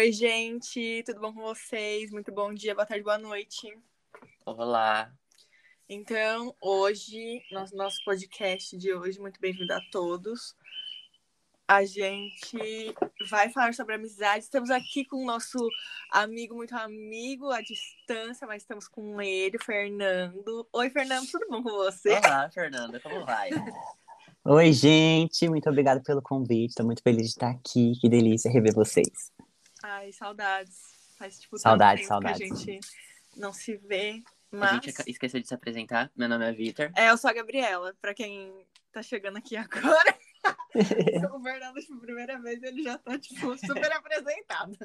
Oi, gente, tudo bom com vocês? Muito bom dia, boa tarde, boa noite. Olá. Então, hoje, nosso, nosso podcast de hoje, muito bem-vindo a todos. A gente vai falar sobre amizade. Estamos aqui com o nosso amigo, muito amigo, à distância, mas estamos com ele, Fernando. Oi, Fernando, tudo bom com você? Olá, Fernanda, como vai? Oi, gente, muito obrigado pelo convite. Estou muito feliz de estar aqui. Que delícia rever vocês. Ai, saudades. Faz tipo Saudades, tempo que a saudades. gente não se vê. A Mas gente esqueceu de se apresentar. Meu nome é Vitor. é, eu sou a Gabriela, pra quem tá chegando aqui agora. o Fernando, tipo, primeira vez, ele já tá, tipo, super apresentado.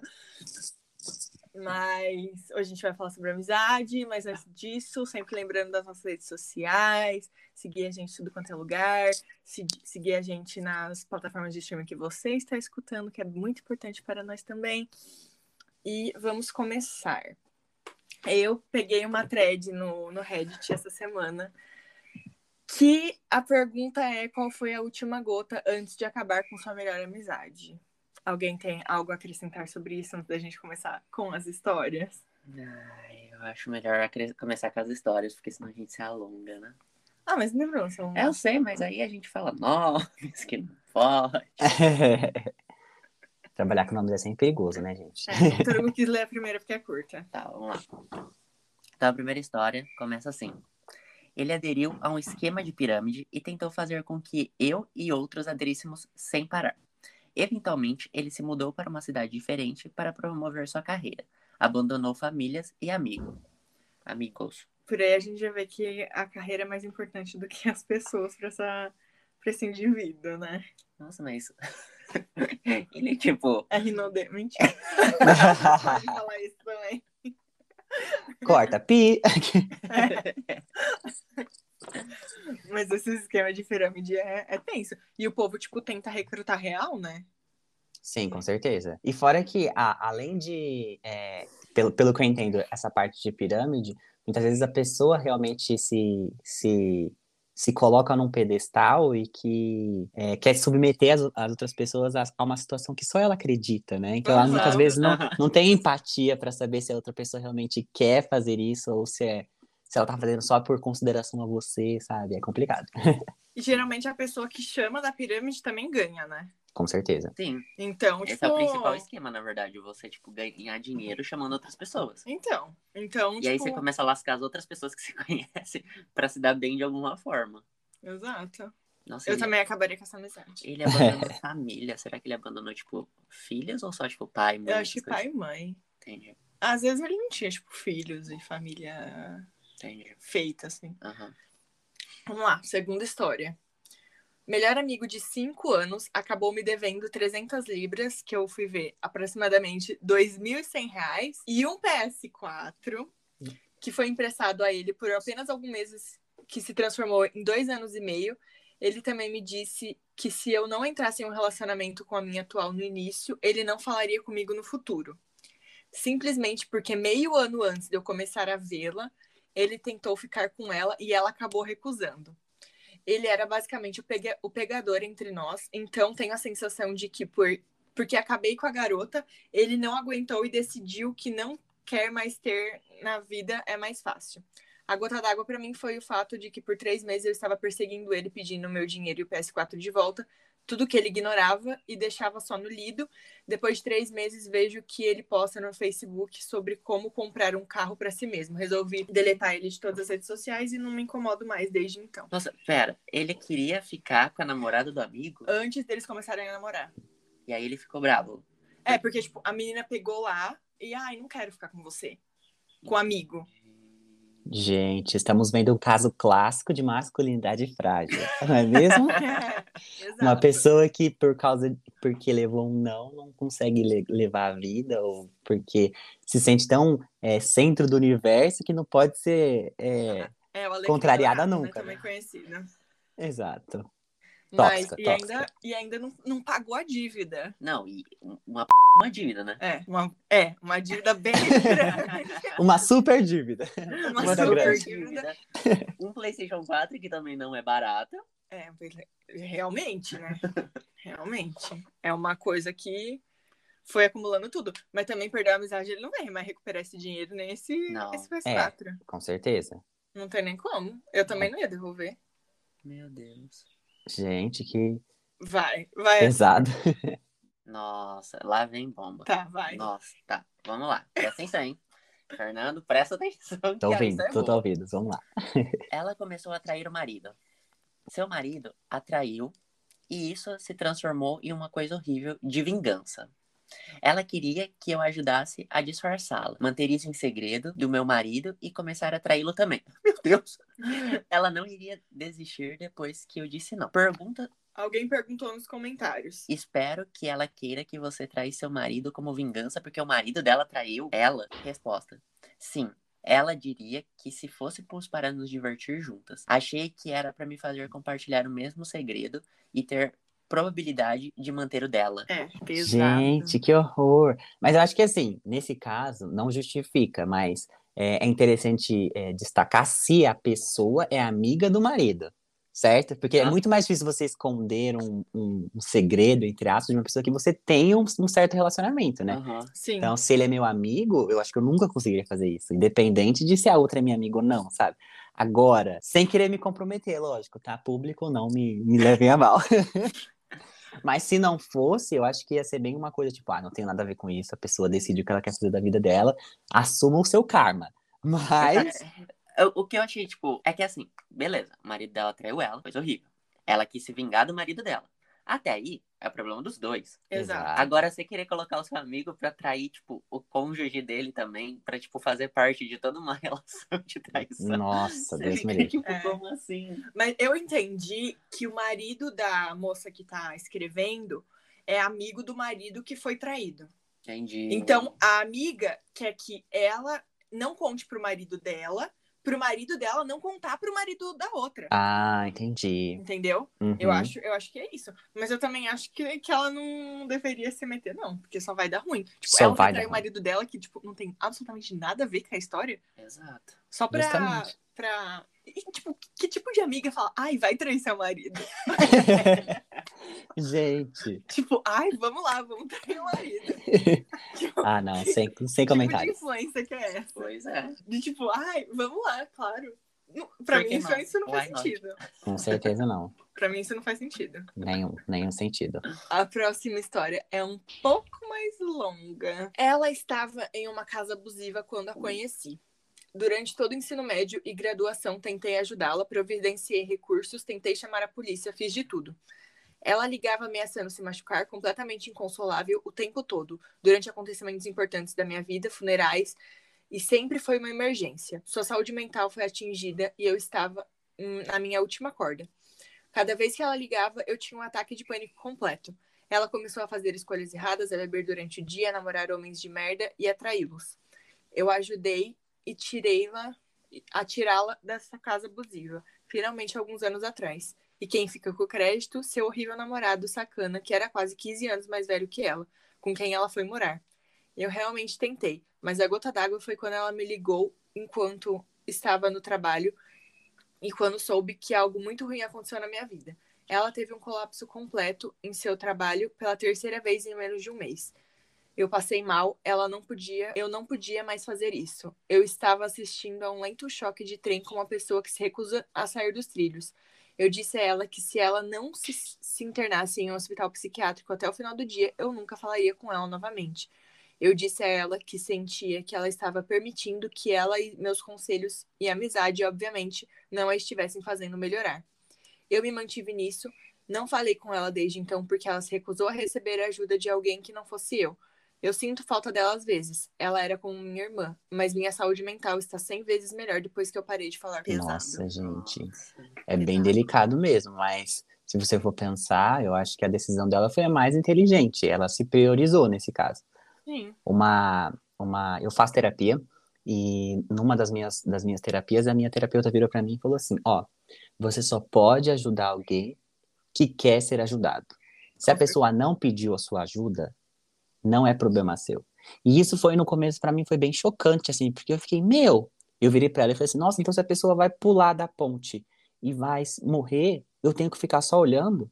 Mas hoje a gente vai falar sobre amizade, mas antes disso, sempre lembrando das nossas redes sociais, seguir a gente em tudo quanto é lugar, se- seguir a gente nas plataformas de streaming que você está escutando, que é muito importante para nós também. E vamos começar. Eu peguei uma thread no, no Reddit essa semana que a pergunta é qual foi a última gota antes de acabar com sua melhor amizade? Alguém tem algo a acrescentar sobre isso antes da gente começar com as histórias? Ai, eu acho melhor começar com as histórias, porque senão a gente se alonga, né? Ah, mas não lembram, são... É, eu sei, mas aí a gente fala nomes que não pode. Trabalhar com nomes é sempre perigoso, né, gente? É, o Turugo quis ler a primeira porque é curta. Tá, vamos lá. Então a primeira história começa assim. Ele aderiu a um esquema de pirâmide e tentou fazer com que eu e outros aderíssemos sem parar. Eventualmente, ele se mudou para uma cidade diferente para promover sua carreira. Abandonou famílias e amigos. Amigos. Por aí a gente já vê que a carreira é mais importante do que as pessoas pra, essa, pra esse indivíduo, né? Nossa, mas. ele, tipo. É Rinode. Mentira. Pode falar isso também. Corta, pi. Mas esse esquema de pirâmide é, é tenso. E o povo, tipo, tenta recrutar real, né? Sim, com certeza. E fora que, a- além de, é, pelo, pelo que eu entendo, essa parte de pirâmide, muitas vezes a pessoa realmente se, se, se coloca num pedestal e que é, quer submeter as, as outras pessoas a, a uma situação que só ela acredita, né? Então ela muitas vezes não, não tem empatia para saber se a outra pessoa realmente quer fazer isso ou se, é, se ela tá fazendo só por consideração a você, sabe? É complicado. E geralmente a pessoa que chama da pirâmide também ganha, né? Com certeza. Sim, Então, esse tipo. é o principal esquema, na verdade. Você, tipo, ganhar dinheiro chamando outras pessoas. Então, então, E aí tipo. você começa a lascar as outras pessoas que você conhece pra se dar bem de alguma forma. Exato. Nossa, Eu ele, também acabaria com essa amizade. ele abandonou família. Será que ele abandonou, tipo, filhos ou só, tipo, pai, mãe? Eu acho que pai e mãe. Entendi, Às vezes ele não tinha, tipo, filhos e família entendi. feita, assim. Aham. Vamos lá, segunda história. Melhor amigo de 5 anos acabou me devendo 300 libras, que eu fui ver aproximadamente 2.100 reais, e um PS4, que foi emprestado a ele por apenas alguns meses, que se transformou em dois anos e meio. Ele também me disse que se eu não entrasse em um relacionamento com a minha atual no início, ele não falaria comigo no futuro. Simplesmente porque meio ano antes de eu começar a vê-la, ele tentou ficar com ela e ela acabou recusando. Ele era basicamente o, pega- o pegador entre nós, então tenho a sensação de que por porque acabei com a garota, ele não aguentou e decidiu que não quer mais ter na vida é mais fácil. A gota d'água pra mim foi o fato de que por três meses eu estava perseguindo ele, pedindo meu dinheiro e o PS4 de volta, tudo que ele ignorava e deixava só no lido. Depois de três meses, vejo que ele posta no Facebook sobre como comprar um carro para si mesmo. Resolvi deletar ele de todas as redes sociais e não me incomodo mais desde então. Nossa, pera. Ele queria ficar com a namorada do amigo? Antes deles começarem a namorar. E aí ele ficou bravo. É, porque, tipo, a menina pegou lá e, ai, não quero ficar com você. Com o amigo. Gente, estamos vendo um caso clássico de masculinidade frágil, não é mesmo? Exato. Uma pessoa que, por causa, porque levou um não, não consegue le- levar a vida, ou porque se sente tão é, centro do universo que não pode ser. é, É, Alecrim contrariada Dourado, nunca, Né, também né? conhecido. Mas, Tóxica, e tóxica. ainda, e ainda não, não pagou a dívida. Não, e uma, p- uma dívida, né? É, uma, é, uma dívida bem grande. Uma super dívida. Uma Uma super grande. dívida. Um PlayStation 4 que também não é barato. É, realmente, né? Realmente. É uma coisa que foi acumulando tudo. Mas também perdeu a amizade, ele não vai mais recuperar esse dinheiro nem esse, Não. esse PS4. É. Com certeza. Não tem nem como. Eu também não ia devolver. Meu Deus. Gente, que Vai, vai. pesado. Nossa, lá vem bomba. Tá, vai. Nossa, tá. Vamos lá. Presta atenção, hein? Fernando, presta atenção. Tô ouvindo, é tô, tô ouvindo. Vamos lá. Ela começou a atrair o marido. Seu marido atraiu e isso se transformou em uma coisa horrível de vingança. Ela queria que eu ajudasse a disfarçá-la, manter isso em segredo do meu marido e começar a atraí-lo também. Meu Deus! Ela não iria desistir depois que eu disse não. Pergunta Alguém perguntou nos comentários. Espero que ela queira que você traia seu marido como vingança porque o marido dela traiu ela. Resposta: Sim. Ela diria que se fôssemos para nos divertir juntas. Achei que era para me fazer compartilhar o mesmo segredo e ter probabilidade de manter o dela. É, pesado. Gente, que horror. Mas eu acho que assim, nesse caso, não justifica, mas é, é interessante é, destacar se a pessoa é amiga do marido, certo? Porque é Ah. muito mais difícil você esconder um, um- um segredo, entre aspas, de uma pessoa que você tem um, um certo relacionamento, né? Sim. Então, se ele é meu amigo, eu acho que eu nunca conseguiria fazer isso, independente de se a outra é minha amiga ou não, sabe? Agora, sem querer me comprometer, lógico, tá? Público não me, me levem a mal. Mas se não fosse, eu acho que ia ser bem uma coisa tipo, ah, não tem nada a ver com isso, a pessoa decide o que ela quer fazer da vida dela, assuma o seu karma. Mas, Eu- O que eu achei, tipo, é que assim, beleza, o marido dela traiu ela, coisa horrível. Ela quis se vingar do marido dela. Até aí, é o problema dos dois. Exato. Agora, você querer colocar o seu amigo pra trair, tipo, o cônjuge dele também, pra, tipo, fazer parte de toda uma relação de traição. nossa, Deus me livre. tipo, É. como assim? Mas eu entendi que o marido da moça que tá escrevendo é amigo do marido que foi traído. Entendi. Então, a amiga quer que ela não conte pro marido dela, pro marido dela não contar pro marido da outra. Ah, entendi. Entendeu? Uhum. Eu acho, eu acho que é isso. Mas eu também acho que, que ela não deveria se meter, não. Porque só vai dar ruim. Tipo, Só ela vai vai dar trair o marido dela que, tipo, não tem absolutamente nada a ver com a história. Exato. Só pra. Justamente. pra... E, tipo, que tipo de amiga fala, ai, vai trair seu marido? Gente. tipo, ai, vamos lá, vamos trair o marido. tipo, Ah, não, sem, sem que tipo de comentários. influência que é essa? Pois é. De tipo, ai, vamos lá, claro. Pra Por que mim, isso, não? isso não faz not? sentido. Com certeza não. Pra mim, isso não faz sentido. Nenhum, nenhum sentido. A próxima história é um pouco mais longa. Ela estava em uma casa abusiva quando a conheci. Durante todo o ensino médio e graduação, tentei ajudá-la, providenciei recursos, tentei chamar a polícia, fiz de tudo. Ela ligava ameaçando se machucar, completamente inconsolável o tempo todo, durante acontecimentos importantes da minha vida, funerais, e sempre foi uma emergência. Sua saúde mental foi atingida e eu estava hum, na minha última corda. Cada vez que ela ligava, eu tinha um ataque de pânico completo. Ela começou a fazer escolhas erradas, a beber durante o dia, a namorar homens de merda e a traí-los. Eu ajudei e tirei-la, a tirá-la dessa casa abusiva, finalmente alguns anos atrás. E quem fica com o crédito? Seu horrível namorado sacana, que era quase 15 anos mais velho que ela, com quem ela foi morar. Eu realmente tentei, mas a gota d'água foi quando ela me ligou enquanto estava no trabalho e quando soube que algo muito ruim aconteceu na minha vida. Ela teve um colapso completo em seu trabalho pela terceira vez em menos de um mês. Eu passei mal, ela não podia, eu não podia mais fazer isso. Eu estava assistindo a um lento choque de trem com uma pessoa que se recusa a sair dos trilhos. Eu disse a ela que se ela não se, se internasse em um hospital psiquiátrico até o final do dia, eu nunca falaria com ela novamente. Eu disse a ela que sentia que ela estava permitindo que ela e meus conselhos e amizade, obviamente, não a estivessem fazendo melhorar. Eu me mantive nisso, não falei com ela desde então porque ela se recusou a receber a ajuda de alguém que não fosse eu. Eu sinto falta dela às vezes. Ela era como minha irmã, mas minha saúde mental está 100 vezes melhor depois que eu parei de falar pesado. Nossa, gente. Nossa. É bem delicado mesmo, mas se você for pensar, eu acho que a decisão dela foi a mais inteligente. Ela se priorizou nesse caso. Sim. Uma, uma, eu faço terapia e numa das minhas, das minhas terapias, a minha terapeuta virou para mim e falou assim: ó, você só pode ajudar alguém que quer ser ajudado. Se a pessoa não pediu a sua ajuda, não é problema seu. E isso foi no começo para mim foi bem chocante assim, porque eu fiquei, meu, eu virei para ela e falei assim: "Nossa, então se a pessoa vai pular da ponte e vai morrer, eu tenho que ficar só olhando?"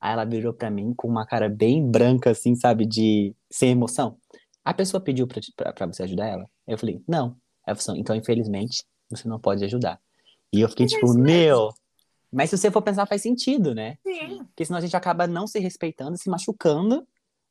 Aí ela virou pra mim com uma cara bem branca, assim, sabe, de sem emoção. A pessoa pediu pra você ajudar ela? Eu falei, não. Ela falou, assim, então, infelizmente, você não pode ajudar. E eu fiquei Mas tipo, meu. Mas se você for pensar, faz sentido, né? Sim. Porque senão a gente acaba não se respeitando, se machucando,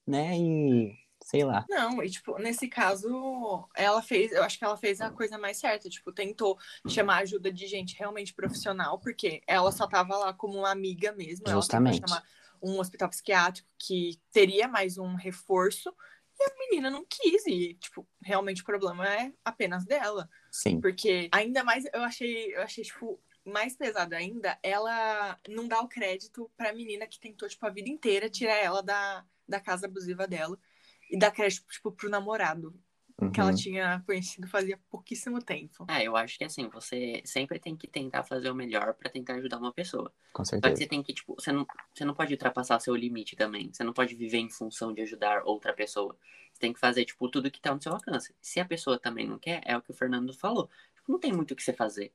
né? E sei lá. Não, e tipo, nesse caso, ela fez, eu acho que ela fez a coisa mais certa, tipo, tentou chamar ajuda de gente realmente profissional, porque ela só tava lá como uma amiga mesmo, ela Justamente. tentou chamar um hospital psiquiátrico que teria mais um reforço, e a menina não quis, e tipo, realmente o problema é apenas dela, Sim. porque ainda mais eu achei, eu achei tipo mais pesado ainda, ela não dá o crédito pra menina que tentou tipo a vida inteira tirar ela da, da casa abusiva dela e dar crédito tipo pro namorado que ela Uhum. tinha conhecido fazia pouquíssimo tempo. Ah, eu acho que assim, você sempre tem que tentar fazer o melhor pra tentar ajudar uma pessoa. Com Só que certeza. você tem que, tipo, você não, você não pode ultrapassar seu limite também. Você não pode viver em função de ajudar outra pessoa. Você tem que fazer, tipo, tudo que tá no seu alcance. Se a pessoa também não quer, é o que o Fernando falou. Tipo, não tem muito o que você fazer.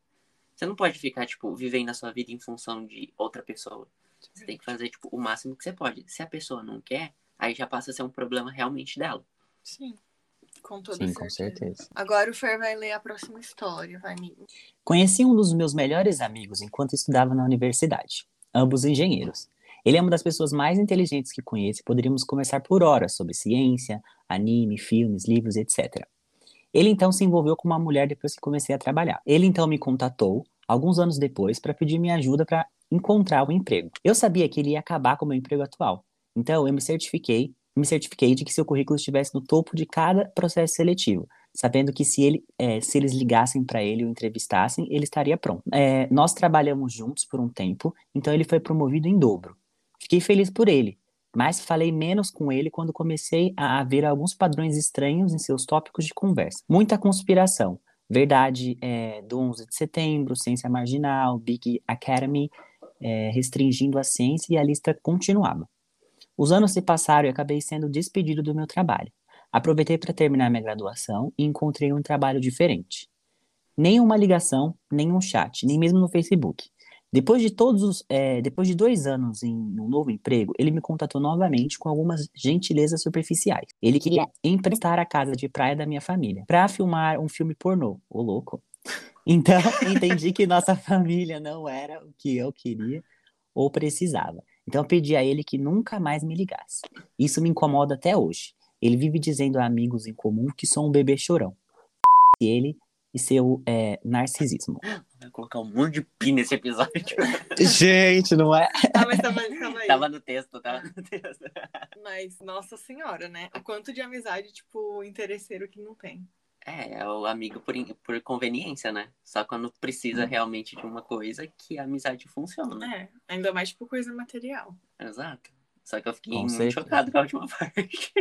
Você não pode ficar, tipo, vivendo a sua vida em função de outra pessoa. Você tem que fazer, tipo, o máximo que você pode. Se a pessoa não quer, aí já passa a ser um problema realmente dela. Sim. Com toda Sim, certeza. com certeza. Agora o Fer vai ler a próxima história, vai, amigo. Conheci um dos meus melhores amigos enquanto estudava na universidade, ambos engenheiros. Ele é uma das pessoas mais inteligentes que conheço e poderíamos conversar por horas sobre ciência, anime, filmes, livros, etc. Ele então se envolveu com uma mulher depois que comecei a trabalhar. Ele então me contatou, alguns anos depois, para pedir minha ajuda para encontrar um emprego. Eu sabia que ele ia acabar com o meu emprego atual, então eu me certifiquei, me certifiquei de que seu currículo estivesse no topo de cada processo seletivo, sabendo que se, ele, é, se eles ligassem para ele ou entrevistassem, ele estaria pronto. É, nós trabalhamos juntos por um tempo, então ele foi promovido em dobro. Fiquei feliz por ele, mas falei menos com ele quando comecei a ver alguns padrões estranhos em seus tópicos de conversa. Muita conspiração. Verdade é, do 11 de setembro, ciência marginal, Big Academy, é, restringindo a ciência e a lista continuava. Os anos se passaram e acabei sendo despedido do meu trabalho. Aproveitei para terminar minha graduação e encontrei um trabalho diferente. Nenhuma ligação, nenhum chat, nem mesmo no Facebook. Depois de todos os, é, depois de dois anos em um novo emprego, ele me contatou novamente com algumas gentilezas superficiais. Ele queria emprestar a casa de praia da minha família para filmar um filme pornô. Ô louco! Então entendi que nossa família não era o que eu queria ou precisava. Então pedi a ele que nunca mais me ligasse. Isso me incomoda até hoje. Ele vive dizendo a amigos em comum que sou um bebê chorão. Ele e seu é, narcisismo. Vai colocar um monte de pi nesse episódio. Gente, não é? Ah, mas tava, tava aí. tava no texto, tava no texto. Mas, nossa senhora, né? O quanto de amizade, tipo, interesseiro que não tem. É, é o amigo por, por conveniência, né? Só quando precisa realmente de uma coisa que a amizade funciona. É, ainda mais, tipo, coisa material. Exato. Só que eu fiquei Com muito certeza. chocado com a última parte.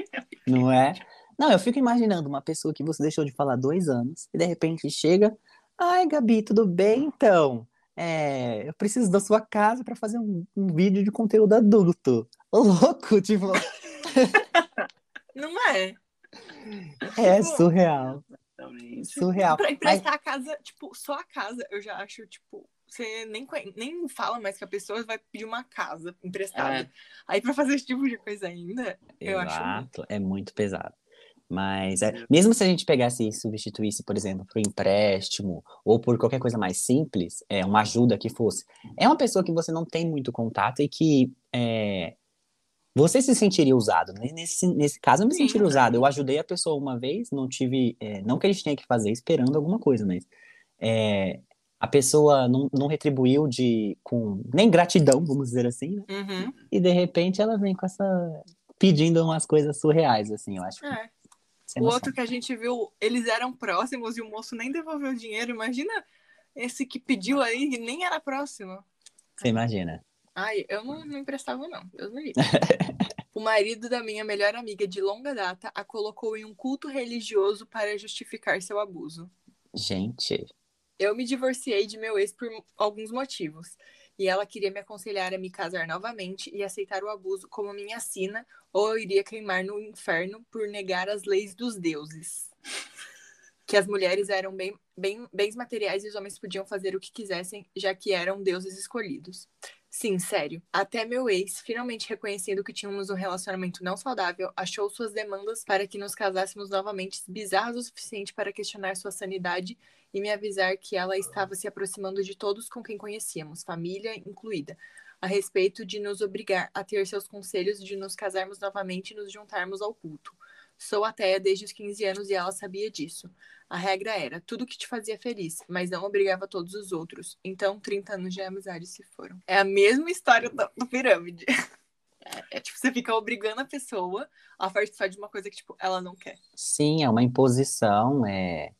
Não é? Não, eu fico imaginando uma pessoa que você deixou de falar dois anos e de repente chega. Ai, Gabi, tudo bem então? É, eu preciso da sua casa para fazer um, um vídeo de conteúdo adulto. Ô, louco, tipo, Não é? É Tipo, surreal. Exatamente. Surreal. Pra Mas, emprestar a casa, tipo, só a casa, eu já acho, tipo, você nem, nem fala mais que a pessoa vai pedir uma casa emprestada. É. Aí pra fazer esse tipo de coisa ainda, eu acho exato, é muito pesado. Mas é, mesmo se a gente pegasse e substituísse, por exemplo, por empréstimo ou por qualquer coisa mais simples, é uma ajuda que fosse, é uma pessoa que você não tem muito contato e que é, você se sentiria usado. né? Nesse, nesse caso, eu me Sim, sentiria usado. Eu ajudei a pessoa uma vez, não tive, é, não que a gente tenha que fazer esperando alguma coisa, mas é, a pessoa não, não retribuiu de com nem gratidão, vamos dizer assim, né? Uhum. E de repente ela vem com essa pedindo umas coisas surreais, assim, eu acho. que É. O outro que a gente viu, eles eram próximos e o moço nem devolveu o dinheiro. Imagina esse que pediu aí e nem era próximo. Você imagina? Ai, eu não, não emprestava, não. Deus me livre. o marido da minha melhor amiga de longa data a colocou em um culto religioso para justificar seu abuso. Gente, Eu me divorciei de meu ex por alguns motivos. E ela queria me aconselhar a me casar novamente e aceitar o abuso como minha sina, ou eu iria queimar no inferno por negar as leis dos deuses. Que as mulheres eram bem, bem, bens materiais e os homens podiam fazer o que quisessem, já que eram deuses escolhidos. Sim, sério. Até meu ex, finalmente reconhecendo que tínhamos um relacionamento não saudável, achou suas demandas para que nos casássemos novamente bizarras o suficiente para questionar sua sanidade e me avisar que ela estava se aproximando de todos com quem conhecíamos, família incluída, a respeito de nos obrigar a ter seus conselhos de nos casarmos novamente e nos juntarmos ao culto. Sou ateia desde os 15 anos e ela sabia disso. A regra era tudo que te fazia feliz, mas não obrigava todos os outros. Então, 30 anos de amizade se foram. É a mesma história do, do pirâmide. É, é, tipo, você fica obrigando a pessoa a participar de uma coisa que, tipo, ela não quer. Sim, é uma imposição, é,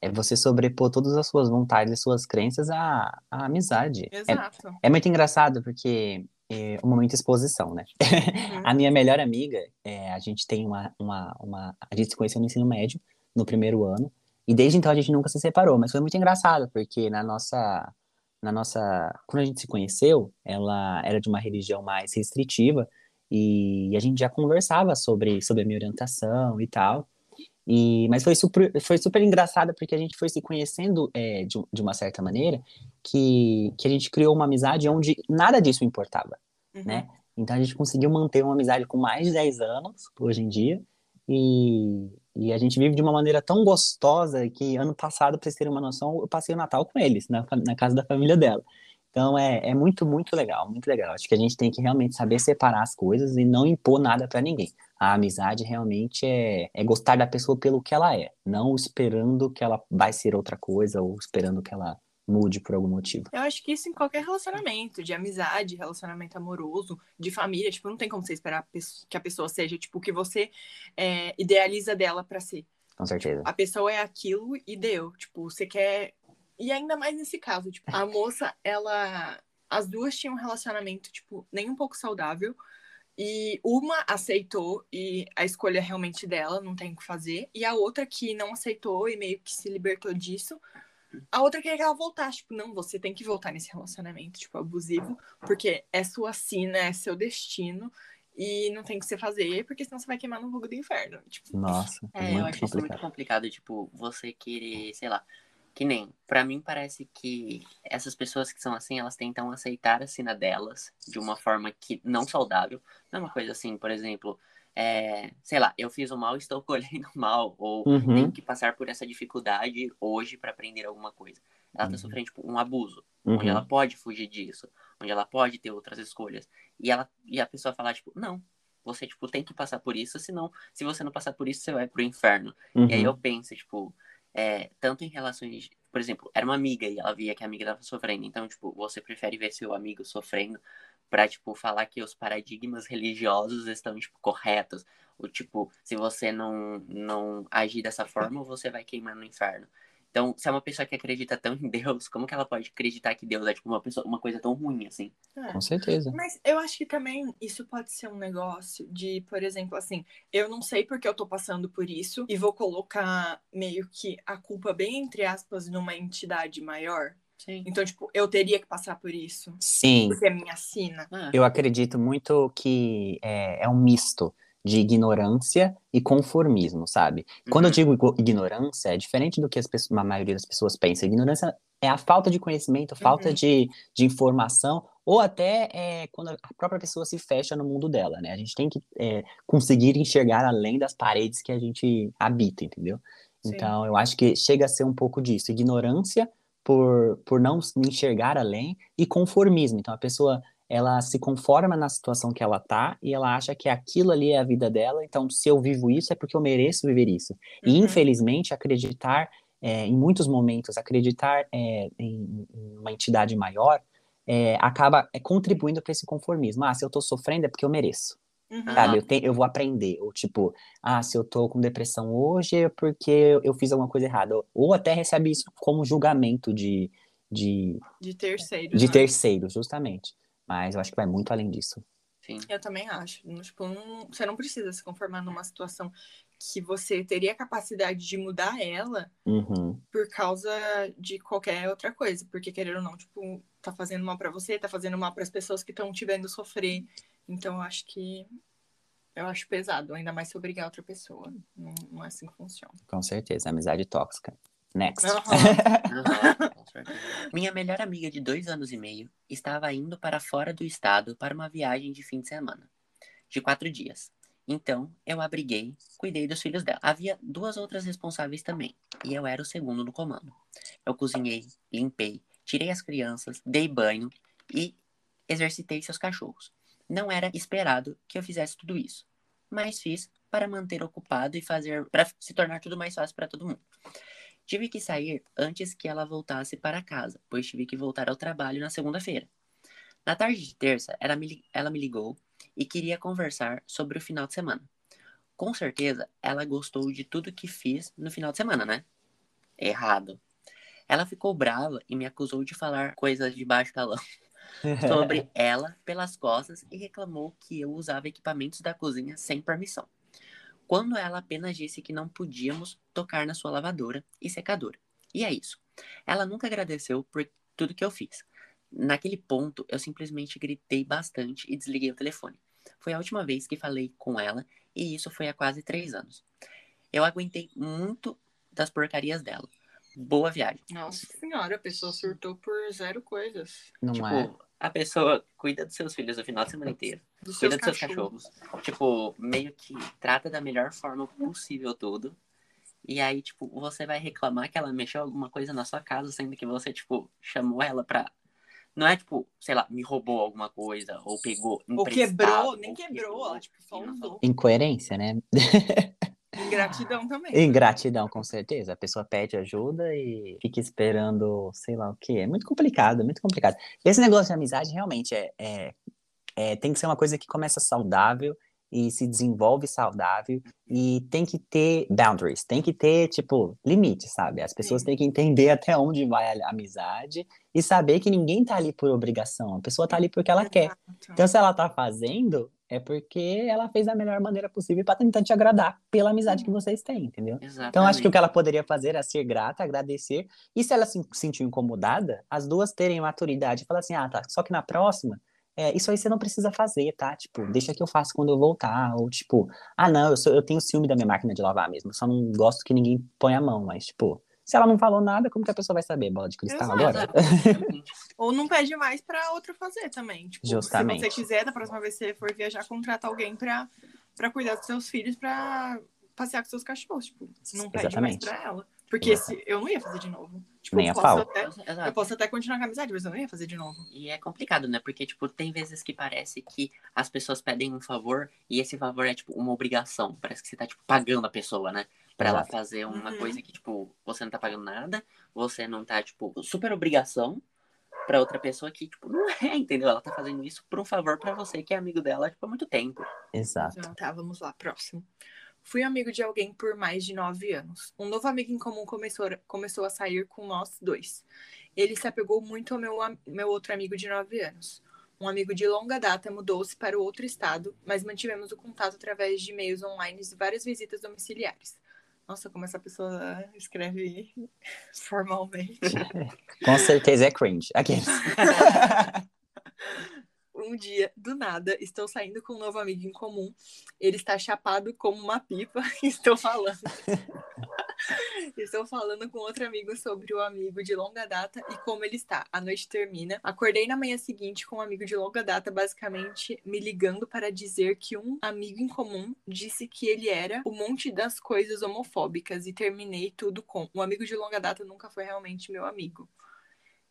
é você sobrepor todas as suas vontades e suas crenças à, à amizade. É, Exato. É, muito engraçado, porque é um momento de exposição, né? Uhum. A minha melhor amiga, é, a gente tem uma, uma, uma. A gente se conheceu no ensino médio, no primeiro ano. E desde então a gente nunca se separou, mas foi muito engraçado, porque na nossa. Na nossa. Quando a gente se conheceu, ela era de uma religião mais restritiva. E a gente já conversava sobre, sobre a minha orientação e tal. E, mas foi super, foi super engraçado porque a gente foi se conhecendo é, de, de uma certa maneira que, que a gente criou uma amizade onde nada disso importava, Uhum. né? Então a gente conseguiu manter uma amizade com mais de 10 anos, hoje em dia, e, e a gente vive de uma maneira tão gostosa que ano passado, para vocês terem uma noção, eu passei o Natal com eles, na, na casa da família dela. Então é, é muito, muito legal, muito legal. Acho que a gente tem que realmente saber separar as coisas e não impor nada para ninguém. A amizade realmente é, é gostar da pessoa pelo que ela é, não esperando que ela vai ser outra coisa ou esperando que ela mude por algum motivo. Eu acho que isso em qualquer relacionamento, de amizade, relacionamento amoroso, de família, tipo, não tem como você esperar que a pessoa seja, tipo, o que você é, idealiza dela pra ser. Com certeza. A pessoa é aquilo e deu. Tipo, você quer. E ainda mais nesse caso, tipo, a moça, ela. As duas tinham um relacionamento, tipo, nem um pouco saudável. E uma aceitou e a escolha é realmente dela, não tem o que fazer. E a outra que não aceitou e meio que se libertou disso. A outra queria que ela voltasse. Tipo, não, você tem que voltar nesse relacionamento, tipo, abusivo, porque é sua sina, é seu destino. E não tem o que você fazer, porque senão você vai queimar no fogo do inferno. Tipo, Nossa, é, É, eu muito acho isso muito complicado. complicado, tipo, você querer, sei lá, que nem, pra mim parece que essas pessoas que são assim, elas tentam aceitar a sina delas de uma forma que não saudável. Não é uma coisa assim, por exemplo, é, sei lá, eu fiz o mal, estou colhendo mal, ou Uhum. tenho que passar por essa dificuldade hoje pra aprender alguma coisa. Ela tá Uhum. sofrendo, tipo, um abuso, onde Uhum. ela pode fugir disso, onde ela pode ter outras escolhas. E ela e a pessoa falar, tipo, não, você, tipo, tem que passar por isso, senão, se você não passar por isso, você vai pro inferno. Uhum. E aí eu penso, tipo, é, tanto em relações. Por exemplo, era uma amiga e ela via que a amiga tava sofrendo. Então, tipo, você prefere ver seu amigo sofrendo pra, tipo, falar que os paradigmas religiosos estão, tipo, corretos. Ou, tipo, se você não, não agir dessa forma, você vai queimar no inferno. Então, se é uma pessoa que acredita tão em Deus, como que ela pode acreditar que Deus é, tipo, uma, pessoa, uma coisa tão ruim, assim? é. Com certeza. Mas eu acho que também isso pode ser um negócio de, por exemplo, assim, eu não sei porque eu tô passando por isso e vou colocar meio que a culpa bem entre aspas numa entidade maior. Sim. Então, tipo, eu teria que passar por isso, Sim, porque é minha sina. Ah, eu acredito muito que é, é um misto de ignorância e conformismo, sabe? Quando eu uhum. digo igo- ignorância, é diferente do que as pessoas, a maioria das pessoas pensa. Ignorância é a falta de conhecimento, falta Uhum. de, de informação, ou até é, quando a própria pessoa se fecha no mundo dela, né? A gente tem que é, conseguir enxergar além das paredes que a gente habita, entendeu? Sim. Então, eu acho que chega a ser um pouco disso. Ignorância por, por não enxergar além e conformismo. Então, a pessoa, ela se conforma na situação que ela tá e ela acha que aquilo ali é a vida dela. Então, se eu vivo isso, é porque eu mereço viver isso. E, Uhum. infelizmente, acreditar, é, em muitos momentos, acreditar é, em, em uma entidade maior é, acaba é, contribuindo para esse conformismo. Ah, se eu tô sofrendo é porque eu mereço. Uhum. Sabe, eu, tenho, eu vou aprender. Ou tipo, ah, se eu tô com depressão hoje é porque eu, eu fiz alguma coisa errada. Ou, ou até recebe isso como julgamento de, de, De terceiro. de né? terceiro, justamente. Mas eu acho que vai muito além disso. Sim. Eu também acho. Tipo, não- você não precisa se conformar numa situação que você teria capacidade de mudar ela Uhum. por causa de qualquer outra coisa. Porque, querendo ou não, tipo, tá fazendo mal pra você, tá fazendo mal pras pessoas que estão te vendo sofrer. Então, eu acho que. Eu acho pesado, ainda mais se obrigar outra pessoa. Não, não é assim que funciona. Com certeza, amizade tóxica. Next. Com certeza. Minha melhor amiga de dois anos e meio estava indo para fora do estado para uma viagem de fim de semana, de quatro dias. Então, eu abriguei, cuidei dos filhos dela. Havia duas outras responsáveis também, e eu era o segundo no comando. Eu cozinhei, limpei, tirei as crianças, dei banho e exercitei seus cachorros. Não era esperado que eu fizesse tudo isso, mas fiz para manter ocupado e fazer para se tornar tudo mais fácil para todo mundo. Tive que sair antes que ela voltasse para casa, pois tive que voltar ao trabalho na segunda-feira. Na tarde de terça, ela me, ela me ligou e queria conversar sobre o final de semana. Com certeza, ela gostou de tudo que fiz no final de semana, né? Errado. Ela ficou brava e me acusou de falar coisas de baixo calão sobre ela pelas costas e reclamou que eu usava equipamentos da cozinha sem permissão. Quando ela apenas disse que não podíamos tocar na sua lavadora e secadora. E é isso. Ela nunca agradeceu por tudo que eu fiz. Naquele ponto, eu simplesmente gritei bastante e desliguei o telefone. Foi a última vez que falei com ela e isso foi há quase três anos. Eu aguentei muito das porcarias dela. Boa viagem. Nossa senhora, a pessoa surtou por zero coisas. Não tipo, é? a pessoa cuida dos seus filhos o final de semana inteiro. Dos Cuida seus dos seus cachorros. cachorros. Tipo, meio que trata da melhor forma possível tudo. E aí, tipo, você vai reclamar que ela mexeu alguma coisa na sua casa, sendo que você, tipo, chamou ela pra. Não é tipo, sei lá, me roubou alguma coisa, ou pegou. Ou quebrou, nem ou quebrou, ela tipo, só usou. Incoerência, né? Ingratidão também. Ingratidão, com certeza. A pessoa pede ajuda e fica esperando, sei lá o quê. É muito complicado, é muito complicado. Esse negócio de amizade realmente é, é, é- tem que ser uma coisa que começa saudável e se desenvolve saudável e tem que ter boundaries, tem que ter, tipo, limites, sabe? As pessoas Sim. têm que entender até onde vai a amizade e saber que ninguém tá ali por obrigação. A pessoa tá ali porque ela quer. Exato. Então, se ela tá fazendo, é porque ela fez da melhor maneira possível para tentar te agradar pela amizade que vocês têm, entendeu? Exatamente. Então, acho que o que ela poderia fazer era ser grata, agradecer. E se ela se sentiu incomodada, as duas terem maturidade e falar assim: ah, tá, só que na próxima, é, isso aí você não precisa fazer, tá? Tipo, deixa que eu faço quando eu voltar. Ou tipo, ah, não, eu, sou, eu tenho ciúme da minha máquina de lavar mesmo. Só não gosto que ninguém ponha a mão. Mas, tipo, se ela não falou nada, como que a pessoa vai saber? Bola de cristal Exato. agora? Ou não pede mais pra outra fazer também. Tipo, Justamente. se você quiser, da próxima vez que você for viajar, contrata alguém pra, pra cuidar dos seus filhos, pra passear com seus cachorros. Tipo, não pede Exatamente. mais pra ela. Porque se, eu não ia fazer de novo. Tipo, Nem eu a posso até, Exato. eu posso até continuar com a amizade, mas eu não ia fazer de novo. E é complicado, né? Porque, tipo, tem vezes que parece que as pessoas pedem um favor e esse favor é, tipo, uma obrigação. Parece que você tá, tipo, pagando a pessoa, né? Pra ela fazer uma Uhum. coisa que, tipo, você não tá pagando nada, você não tá, tipo, super obrigação pra outra pessoa que, tipo, não é, entendeu? Ela tá fazendo isso por um favor pra você que é amigo dela, tipo, há muito tempo. Exato. Então, tá, vamos lá, próximo. Fui amigo de alguém por mais de nove anos. Um novo amigo em comum começou, começou a sair com nós dois. Ele se apegou muito ao meu, meu outro amigo de nove anos. Um amigo de longa data mudou-se para o outro estado, mas mantivemos o contato através de e-mails online e várias visitas domiciliares. Nossa, como essa pessoa escreve formalmente. Com certeza é cringe. Aqueles. Um dia, do nada, estou saindo com um novo amigo em comum. Ele está chapado como uma pipa e estou falando. estou falando com outro amigo sobre o amigo de longa data e como ele está. A noite termina. Acordei na manhã seguinte com um amigo de longa data, basicamente me ligando para dizer que um amigo em comum disse que ele era o monte das coisas homofóbicas e terminei tudo com um amigo de longa data nunca foi realmente meu amigo.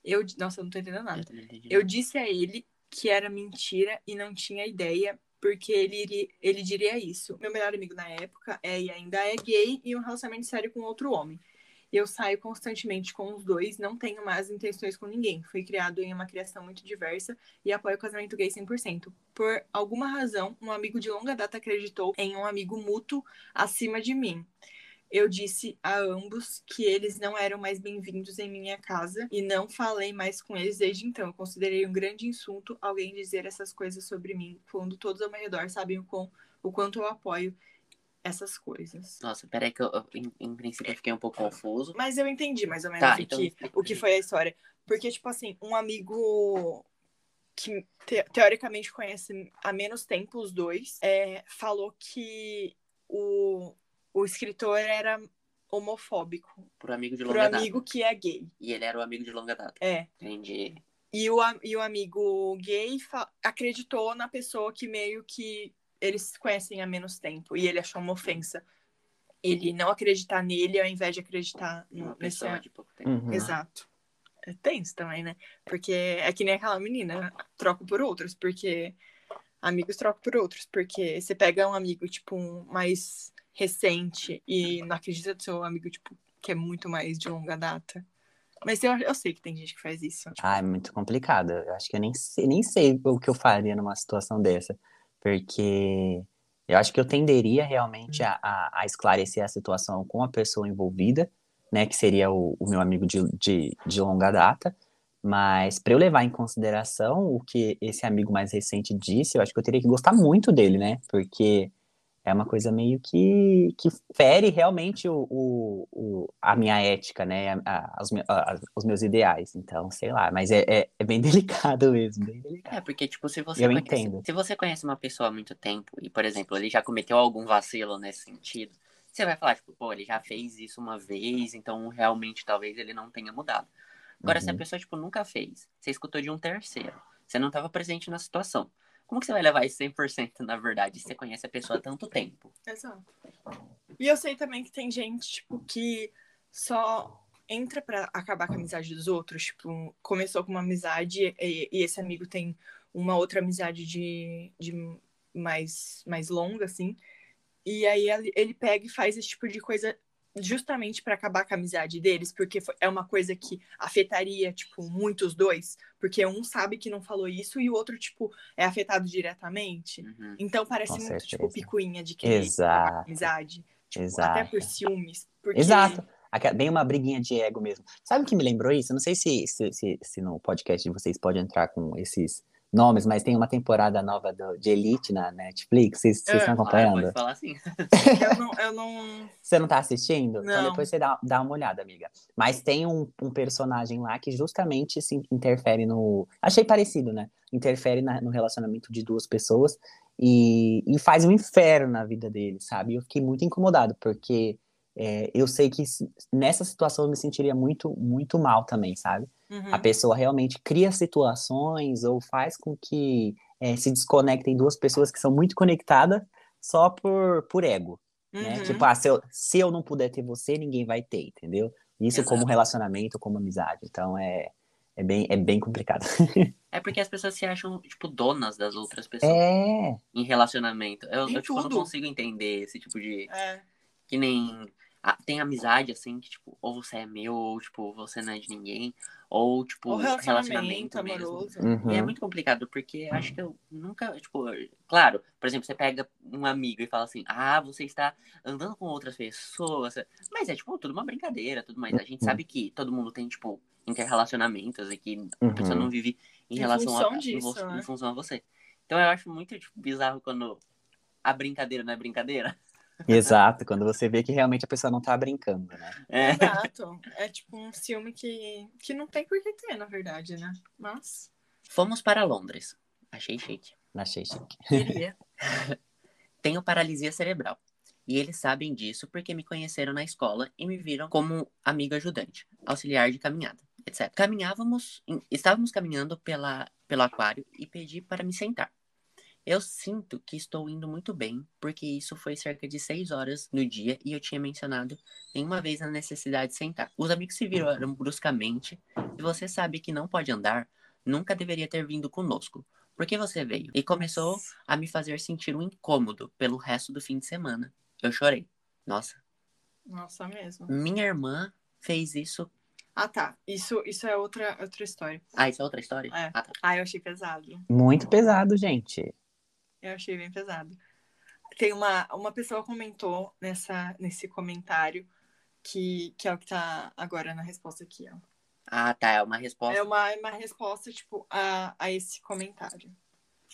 Eu, nossa, eu não tô entendendo nada. Eu. Eu disse a ele que era mentira e não tinha ideia, porque ele, ele diria isso. Meu melhor amigo na época é e ainda é gay e um relacionamento sério com outro homem. Eu saio constantemente com os dois, não tenho más intenções com ninguém. Fui criado em uma criação muito diversa e apoio o casamento gay 100%. Por alguma razão, um amigo de longa data acreditou em um amigo mútuo acima de mim. Eu disse a ambos que eles não eram mais bem-vindos em minha casa e não falei mais com eles desde então. Eu considerei um grande insulto alguém dizer essas coisas sobre mim quando todos ao meu redor sabem o, quão, o quanto eu apoio essas coisas. Nossa, peraí que eu, eu, em, em princípio, eu fiquei um pouco confuso. Mas eu entendi mais ou menos Tá, o, então que, o que foi a história. Porque, tipo assim, um amigo que te- teoricamente conhece há menos tempo os dois, é, falou que o, o escritor era homofóbico Pro amigo de pro longa data. amigo que é gay. E ele era o amigo de longa data. É. Entendi. E o, e o amigo gay acreditou na pessoa que meio que eles se conhecem há menos tempo. E ele achou uma ofensa. Ele não acreditar nele ao invés de acreditar Uma no- nesse. pessoa de pouco tempo. Uhum. Exato. É tenso também, né? Porque é que nem aquela menina, troco por outros, porque amigos trocam por outros, porque você pega um amigo, tipo, um mais recente e não acredita no seu amigo, tipo, que é muito mais de longa data. Mas eu, eu sei que tem gente que faz isso. tipo, Ah, é muito complicado. Eu acho que eu nem sei, nem sei o que eu faria numa situação dessa. Porque eu acho que eu tenderia realmente a, a, a esclarecer a situação com a pessoa envolvida, né? Que seria o, o meu amigo de, de, de longa data. Mas para eu levar em consideração o que esse amigo mais recente disse, eu acho que eu teria que gostar muito dele, né? Porque é uma coisa meio que, que fere realmente o, o, o- a minha ética, né? A- a- os, me- a- os meus ideais. Então, sei lá, mas é, é, é bem delicado mesmo, bem delicado. É, porque, tipo, se você Eu conhece, entendo. se você conhece uma pessoa há muito tempo e, por exemplo, ele já cometeu algum vacilo nesse sentido, você vai falar, tipo, pô, ele já fez isso uma vez, então realmente talvez ele não tenha mudado. Agora, se a Uhum. pessoa, tipo, nunca fez, você escutou de um terceiro, você não estava presente na situação, como que você vai levar isso 100% na verdade você conhece a pessoa há tanto tempo? Exato. E eu sei também que tem gente, tipo, que só entra pra acabar com a amizade dos outros. Tipo, começou com uma amizade e, e esse amigo tem uma outra amizade de, de mais, mais longa, assim. E aí ele pega e faz esse tipo de coisa justamente pra acabar com a amizade deles, porque é uma coisa que afetaria, tipo, muito os dois. Porque um sabe que não falou isso e o outro, tipo, é afetado diretamente. Uhum. Então parece Com muito, certeza. tipo, picuinha de querer Exato. acabar com a amizade. Tipo, Exato. até por ciúmes. Porque... Exato. Bem uma briguinha de ego mesmo. Sabe o que me lembrou isso? Eu não sei se, se, se, se no podcast de vocês pode entrar com esses nomes, mas tem uma temporada nova do- de Elite na Netflix. Vocês, vocês É. estão Ah, acompanhando? pode falar assim. Eu não, eu não. Você não tá assistindo? Então Não. depois você dá, dá uma olhada, amiga. Mas tem um, um personagem lá que justamente se interfere no. Achei parecido, né? Interfere na- no relacionamento de duas pessoas e, e faz um inferno na vida dele, sabe? Eu fiquei muito incomodado, porque é, eu sei que nessa situação eu me sentiria muito, muito mal também, sabe? Uhum. A pessoa realmente cria situações ou faz com que é, se desconectem duas pessoas que são muito conectadas só por, por ego né? Uhum. Tipo, ah, se eu, se eu não puder ter você, ninguém vai ter, entendeu? Isso Exato. como relacionamento, como amizade. Então é, é, bem, é bem complicado. É porque as pessoas se acham, tipo, donas das outras pessoas É, em relacionamento. Eu, Em eu tipo, não consigo entender esse tipo de. É. Que nem. Tem amizade, assim, que, tipo, ou você é meu, ou, tipo, você não é de ninguém. Ou, tipo, O relacionamento, relacionamento, mesmo. amoroso. uhum, E é muito complicado, porque eu acho que eu nunca, tipo, claro, por exemplo, você pega um amigo e fala assim, ah, você está andando com outras pessoas, mas é, tipo, tudo uma brincadeira, tudo mais. A gente Uhum. sabe que todo mundo tem, tipo, interrelacionamentos e que a pessoa uhum. não vive em Em relação função a, em disso, vo- né? em função a você. Então eu acho muito, tipo, bizarro quando a brincadeira não é brincadeira. Exato, quando você vê que realmente a pessoa não tá brincando, né? É. Exato. É tipo um ciúme que, que não tem por que ter, na verdade, né? Mas. Fomos para Londres. Achei chique. Achei chique. Queria. Tenho paralisia cerebral. E eles sabem disso porque me conheceram na escola e me viram como amigo ajudante, auxiliar de caminhada, etc. Caminhávamos, estávamos caminhando pela, pelo aquário e pedi para me sentar. Eu sinto que estou indo muito bem, porque isso foi cerca de seis horas no dia e eu tinha mencionado nenhuma vez a necessidade de sentar. Os amigos se viram bruscamente. Se você sabe que não pode andar, nunca deveria ter vindo conosco. Por que você veio? E começou a me fazer sentir um incômodo pelo resto do fim de semana. Eu chorei. Nossa. Nossa, mesmo. Minha irmã fez isso. Ah, tá. Isso, isso é outra, outra história. Ah, isso é outra história? É. Ah, tá. Ah, eu achei pesado. Muito pesado, gente. Eu achei bem pesado. Tem uma, uma pessoa comentou nessa, nesse comentário que, que é o que tá agora na resposta aqui, ó. Ah, tá. É uma resposta. É uma, uma resposta, tipo, a, a esse comentário.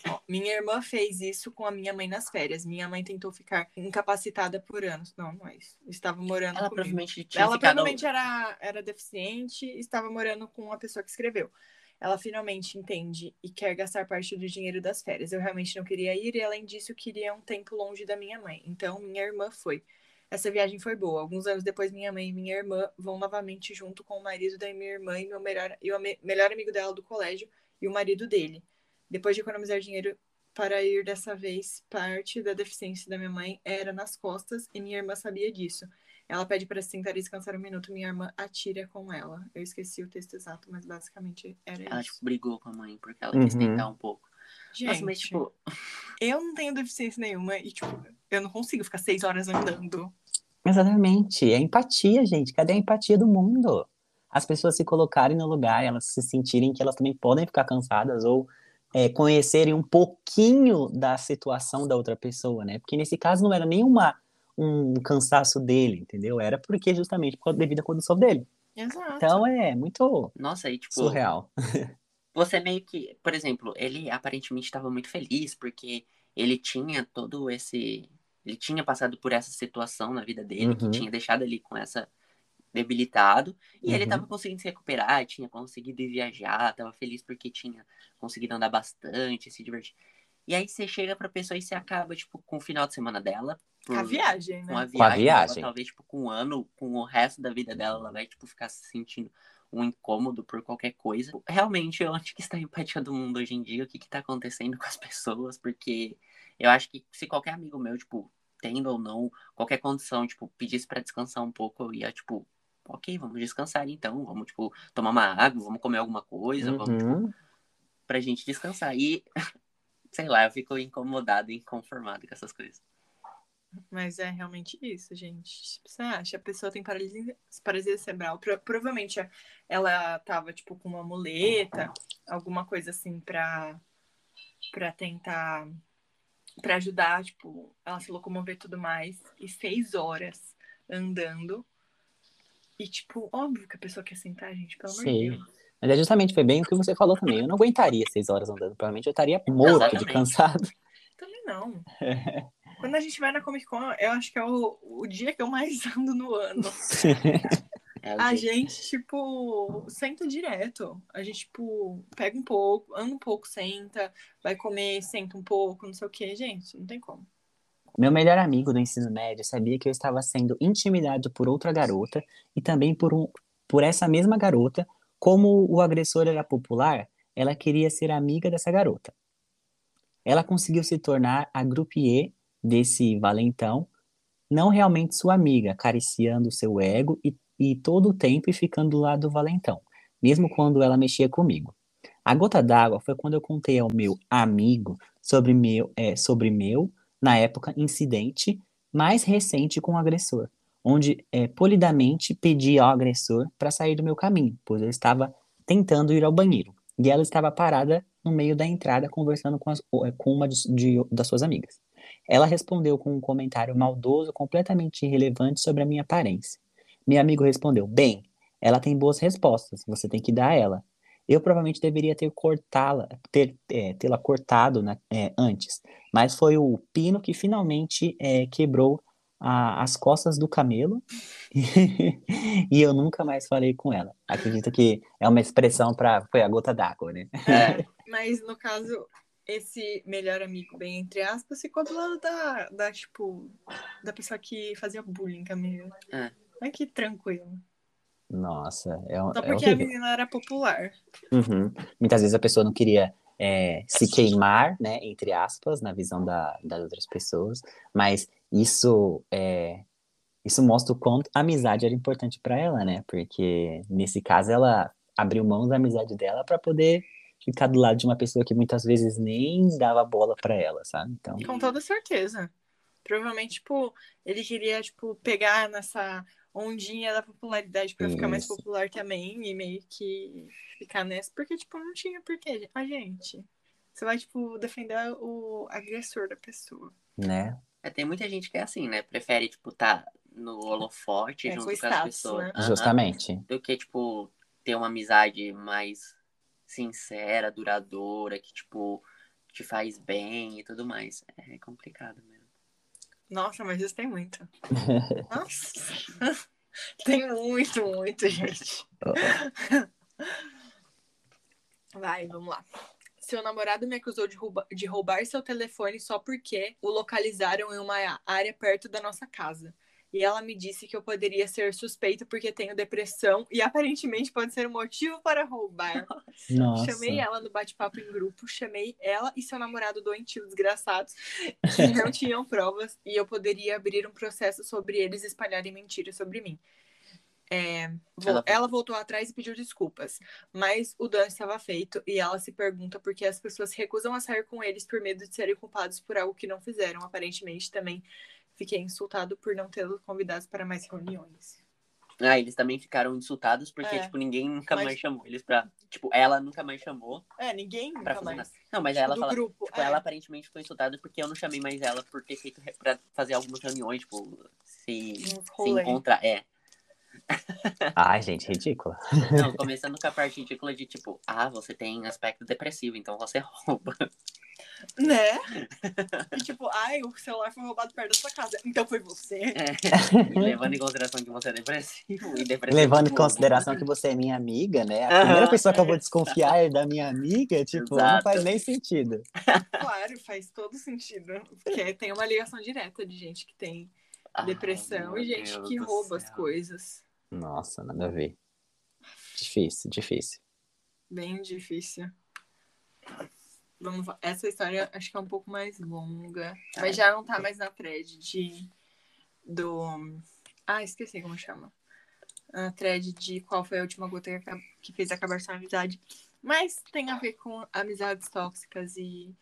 Ó, minha irmã fez isso com a minha mãe nas férias. Minha mãe tentou ficar incapacitada por anos. Não, não é isso. Estava morando Ela comigo. provavelmente tinha Ela provavelmente era, era deficiente e estava morando com a pessoa que escreveu. Ela finalmente entende e quer gastar parte do dinheiro das férias. Eu realmente não queria ir e, além disso, queria um tempo longe da minha mãe. Então, minha irmã foi. Essa viagem foi boa. Alguns anos depois, minha mãe e minha irmã vão novamente junto com o marido da minha irmã e meu melhor, e o melhor amigo dela do colégio e o marido dele. Depois de economizar dinheiro para ir dessa vez, parte da deficiência da minha mãe era nas costas e minha irmã sabia disso. Ela pede para se sentar e descansar um minuto, minha irmã atira com ela. Eu esqueci o texto exato, mas basicamente era ela, isso. tipo, brigou com a mãe porque ela quis Uhum. tentar um pouco. Gente, Nossa, mas, tipo, eu não tenho deficiência nenhuma e, tipo, eu não consigo ficar seis horas andando. Exatamente. É empatia, gente. Cadê a empatia do mundo? As pessoas se colocarem no lugar, elas se sentirem que elas também podem ficar cansadas ou é, conhecerem um pouquinho da situação da outra pessoa, né? Porque nesse caso não era nenhuma um cansaço dele, entendeu? Era porque justamente por causa devido à condição dele. Exato. Então é muito nossa, aí, tipo, surreal. você meio que, por exemplo, ele aparentemente estava muito feliz porque ele tinha todo esse. Ele tinha passado por essa situação na vida dele, que Uhum. tinha deixado ele com essa debilitado, e ele Uhum. estava conseguindo se recuperar, tinha conseguido viajar, estava feliz porque tinha conseguido andar bastante, se divertir. E aí você chega pra pessoa e você acaba, tipo, com o final de semana dela. Por- A viagem, com a né? Com a viagem, viagem. Ela, talvez, tipo, com um ano, com o resto da vida dela, ela vai, tipo, ficar se sentindo um incômodo por qualquer coisa. Realmente, onde que está a empatia do mundo hoje em dia? O que que tá acontecendo com as pessoas? Porque eu acho que se qualquer amigo meu, tipo, tendo ou não qualquer condição, tipo, pedisse pra descansar um pouco, eu ia, tipo, ok, vamos descansar então, vamos, tipo, tomar uma água, vamos comer alguma coisa, vamos, tipo, Uhum. pra gente descansar. E, sei lá, eu fico incomodado e inconformado com essas coisas. Mas é realmente isso, gente. Tipo, Você acha? A pessoa tem paralisia, paralisia cerebral. Pro- provavelmente ela tava, tipo, com uma muleta, alguma coisa assim pra, pra tentar. pra ajudar, tipo, ela se locomover e tudo mais. E seis horas andando. E, tipo, óbvio que a pessoa quer sentar, gente, pelo amor de Sim. Deus. Mas é justamente, foi bem o que você falou também. Eu não aguentaria seis horas andando. Provavelmente eu estaria morto de Exatamente. cansado. Também não. Quando a gente vai na Comic Con, eu acho que é o, o dia que eu mais ando no ano. É, A gente, tipo, senta direto. A gente, tipo, pega um pouco, anda um pouco, senta, vai comer, senta um pouco, não sei o quê. Gente, não tem como. Meu melhor amigo do ensino médio sabia que eu estava sendo intimidado por outra garota e também por, um, por essa mesma garota. Como o agressor era popular, ela queria ser amiga dessa garota. Ela conseguiu se tornar a groupier desse valentão, não realmente sua amiga, acariciando seu ego e, e todo o tempo e ficando do lado do valentão, mesmo quando ela mexia comigo. A gota d'água foi quando eu contei ao meu amigo sobre meu, é, sobre meu na época, incidente mais recente com o agressor, onde é, polidamente pedi ao agressor para sair do meu caminho, pois eu estava tentando ir ao banheiro. E ela estava parada no meio da entrada conversando com, as, com uma de, de, das suas amigas. Ela respondeu com um comentário maldoso, completamente irrelevante sobre a minha aparência. Meu amigo respondeu: Bem, ela tem boas respostas, você tem que dar a ela. Eu provavelmente deveria ter cortá-la, ter, é, tê-la cortado né, é, antes, mas foi o pino que finalmente é, quebrou a, as costas do camelo e eu nunca mais falei com ela. Acredito que é uma expressão para foi a gota d'água, né? É, Mas, no caso, esse melhor amigo, bem entre aspas, ficou do lado da, da tipo, da pessoa que fazia bullying com a menina. É. Ai, que tranquilo. Nossa, é, um- Só é porque a horrível. menina era popular. Uhum. Muitas vezes a pessoa não queria é, se queimar, né, entre aspas, na visão da, das outras pessoas, mas isso é, isso mostra o quanto a amizade era importante para ela, né? Porque nesse caso ela abriu mão da amizade dela para poder ficar do lado de uma pessoa que muitas vezes nem dava bola para ela, sabe? Então, Com toda certeza. Provavelmente, tipo, ele queria, tipo, pegar nessa ondinha da popularidade pra ficar mais popular também e meio que ficar nessa, porque, tipo, não tinha porquê. A gente. Você vai, tipo, defender o agressor da pessoa. né? é, tem muita gente que é assim, né? Prefere, tipo, tá no holofote É, junto com com, as status, pessoas. né? Aham. Justamente. Do que, tipo, ter uma amizade mais sincera, duradoura, que, tipo, te faz bem e tudo mais. É complicado mesmo. Nossa, mas isso tem muito. Nossa. tem muito, muito, gente. Vai, vamos lá. Seu namorado me acusou de, rouba- de roubar seu telefone só porque o localizaram em uma área perto da nossa casa. E ela me disse que eu poderia ser suspeita porque tenho depressão e aparentemente pode ser um motivo para roubar. Nossa. Chamei ela no bate-papo em grupo, chamei ela e seu namorado doentio desgraçados, que não tinham provas e eu poderia abrir um processo sobre eles espalharem mentiras sobre mim. É, Ela- ela... voltou atrás e pediu desculpas, mas o dano estava feito e ela se pergunta por que as pessoas recusam a sair com eles por medo de serem culpados por algo que não fizeram. Aparentemente, também fiquei insultado por não tê-los convidados para mais reuniões. Ah, eles também ficaram insultados porque, É. tipo, ninguém nunca Mas- mais chamou eles pra. Tipo, ela nunca mais chamou É, ninguém pra nunca fazer mais. nada. Não, mas Tipo, ela fala. grupo. Tipo, é. ela aparentemente ficou insultada porque eu não chamei mais ela por ter feito re- pra fazer algumas reuniões, tipo, se, se encontrar. É. Ai, gente, ridícula. Não, começando com a parte ridícula de tipo, ah, você tem aspecto depressivo, então você rouba. Né? E tipo, ai, o celular foi roubado perto da sua casa. Então foi você. É. Levando em consideração que você é depressivo e depressivo. Levando em consideração que você é minha amiga, né? A primeira pessoa que eu vou desconfiar é da minha amiga, tipo, não Exato. faz nem sentido. Claro, faz todo sentido. Porque tem uma ligação direta de gente que tem Ai, depressão meu e gente Deus que rouba as céu. coisas. Nossa, nada a ver. Difícil, difícil. Bem difícil. Vamos, va- essa história acho que é um pouco mais longa. Mas já não tá mais na thread de. Do. Ah, esqueci como chama. A thread de qual foi a última gota que fez acabar sua amizade. Mas tem a ver com amizades tóxicas e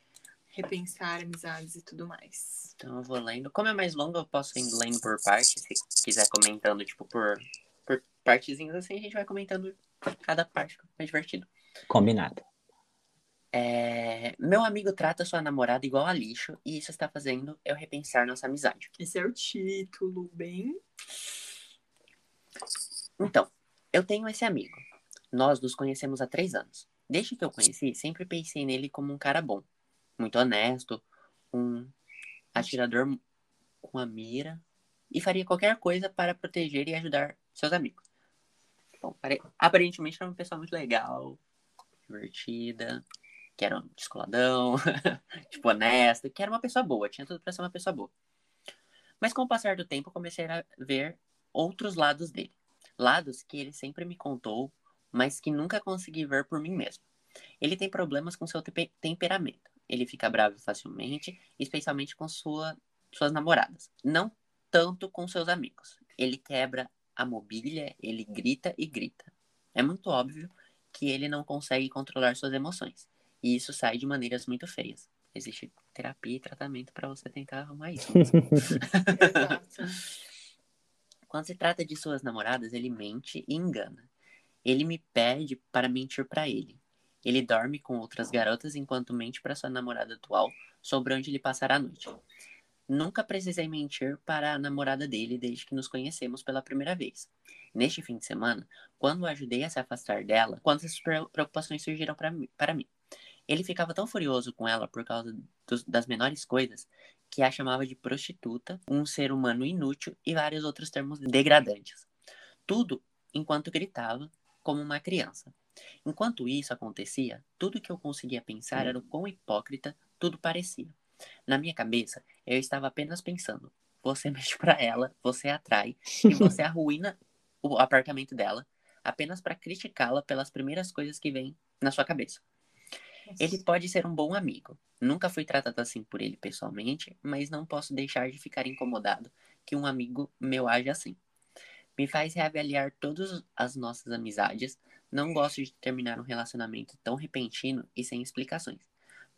repensar amizades e tudo mais. Então eu vou lendo. Como é mais longo, eu posso ir lendo por parte. Se quiser comentando, tipo, por partezinhas assim, a gente vai comentando cada parte. É divertido. Combinado. É, Meu amigo trata sua namorada igual a lixo e isso está fazendo eu repensar nossa amizade. Esse é o título, bem. Então, eu tenho esse amigo. Nós nos conhecemos há três anos. Desde que eu conheci, sempre pensei nele como um cara bom, muito honesto, um atirador com a mira e faria qualquer coisa para proteger e ajudar seus amigos. Bom, pare- aparentemente era uma pessoa muito legal, divertida, que era um descoladão, tipo honesta, que era uma pessoa boa, tinha tudo para ser uma pessoa boa. Mas com o passar do tempo, eu comecei a ver outros lados dele. Lados que ele sempre me contou, mas que nunca consegui ver por mim mesmo. Ele tem problemas com seu tempe- temperamento. Ele fica bravo facilmente, especialmente com sua, suas namoradas. Não tanto com seus amigos. Ele quebra a mobília, ele grita e grita. É muito óbvio que ele não consegue controlar suas emoções. E isso sai de maneiras muito feias. Existe terapia e tratamento para você tentar arrumar isso. Quando se trata de suas namoradas, ele mente e engana. Ele me pede para mentir para ele. Ele dorme com outras garotas enquanto mente para sua namorada atual sobre onde ele passará a noite. Nunca precisei mentir para a namorada dele desde que nos conhecemos pela primeira vez. Neste fim de semana, quando o ajudei a se afastar dela, quantas pre- preocupações surgiram para mim. Ele ficava tão furioso com ela por causa dos- das menores coisas que a chamava de prostituta, um ser humano inútil e vários outros termos degradantes. Tudo enquanto gritava como uma criança. Enquanto isso acontecia, tudo que eu conseguia pensar era o quão hipócrita tudo parecia. Na minha cabeça, eu estava apenas pensando: você mexe pra ela, você atrai e você arruína o apartamento dela apenas para criticá-la pelas primeiras coisas que vêm na sua cabeça. Ele pode ser um bom amigo. Nunca fui tratado assim por ele pessoalmente, mas não posso deixar de ficar incomodado que um amigo meu age assim. Me faz reavaliar todas as nossas amizades. Não gosto de terminar um relacionamento tão repentino e sem explicações.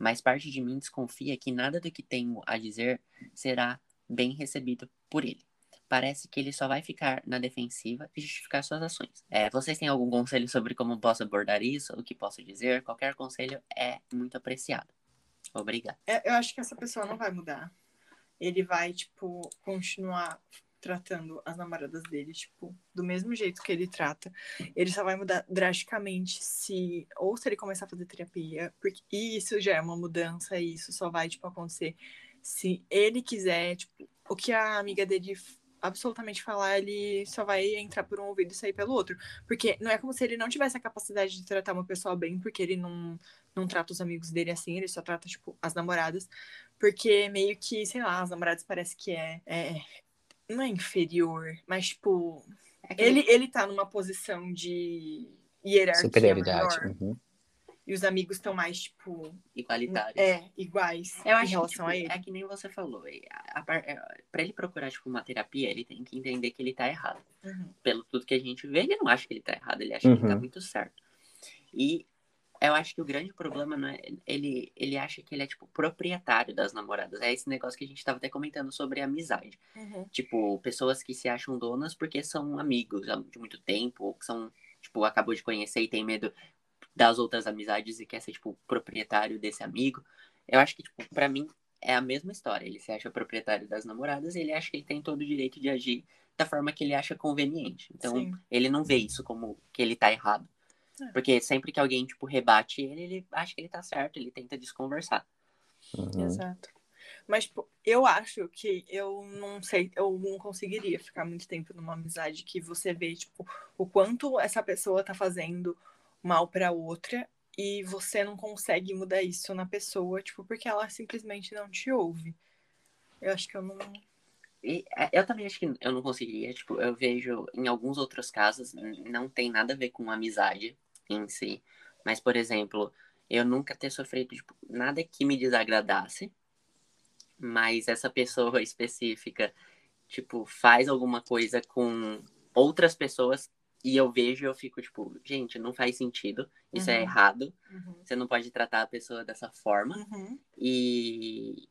Mas parte de mim desconfia que nada do que tenho a dizer será bem recebido por ele. Parece que ele só vai ficar na defensiva e justificar suas ações. É, vocês têm algum conselho sobre como posso abordar isso? O que posso dizer? Qualquer conselho é muito apreciado. Obrigado. É, Eu acho que essa pessoa não vai mudar. Ele vai, tipo, continuar tratando as namoradas dele, tipo, do mesmo jeito que ele trata. Ele só vai mudar drasticamente se. Ou se ele começar a fazer terapia. Porque isso já é uma mudança e isso só vai, tipo, acontecer se ele quiser, tipo, o que a amiga dele absolutamente falar, ele só vai entrar por um ouvido e sair pelo outro. Porque não é como se ele não tivesse a capacidade de tratar uma pessoa bem, porque ele não, não trata os amigos dele assim, ele só trata, tipo, as namoradas. Porque meio que, sei lá, as namoradas parece que é, é Não é inferior, mas, tipo. É Ele, ele tá numa posição de hierarquia Superioridade. maior. Uhum. E os amigos estão mais, tipo. igualitário. É, iguais Eu em acho relação que, tipo, a ele. é que nem você falou. é, a, é, pra ele procurar, tipo, uma terapia, ele tem que entender que ele tá errado. Uhum. Pelo tudo que a gente vê, ele não acha que ele tá errado, ele acha que ele tá Uhum. muito certo. E eu acho que o grande problema não é. Ele, ele acha que ele é, tipo, proprietário das namoradas. É esse negócio que a gente tava até comentando sobre amizade. Uhum. Tipo, pessoas que se acham donas porque são amigos há de muito tempo, ou que são, tipo, acabou de conhecer e tem medo das outras amizades e quer ser, tipo, proprietário desse amigo. Eu acho que, tipo, pra mim é a mesma história. Ele se acha proprietário das namoradas e ele acha que ele tem todo o direito de agir da forma que ele acha conveniente. Então, Sim. ele não vê isso como que ele tá errado. É. Porque sempre que alguém, tipo, rebate ele, ele acha que ele tá certo, ele tenta desconversar. Uhum. Exato. Mas, tipo, eu acho que eu não sei, eu não conseguiria ficar muito tempo numa amizade que você vê, tipo, o quanto essa pessoa tá fazendo mal pra outra e você não consegue mudar isso na pessoa, tipo, porque ela simplesmente não te ouve. Eu acho que eu não. E é, eu também acho que eu não conseguiria. Tipo, eu vejo em alguns outros casos, não tem nada a ver com amizade em si. Mas, por exemplo, eu nunca ter sofrido tipo, nada que me desagradasse. Mas essa pessoa específica, tipo, faz alguma coisa com outras pessoas e eu vejo e eu fico, tipo, gente, não faz sentido. Isso é Uhum. errado. Uhum. Você não pode tratar a pessoa dessa forma. Uhum. E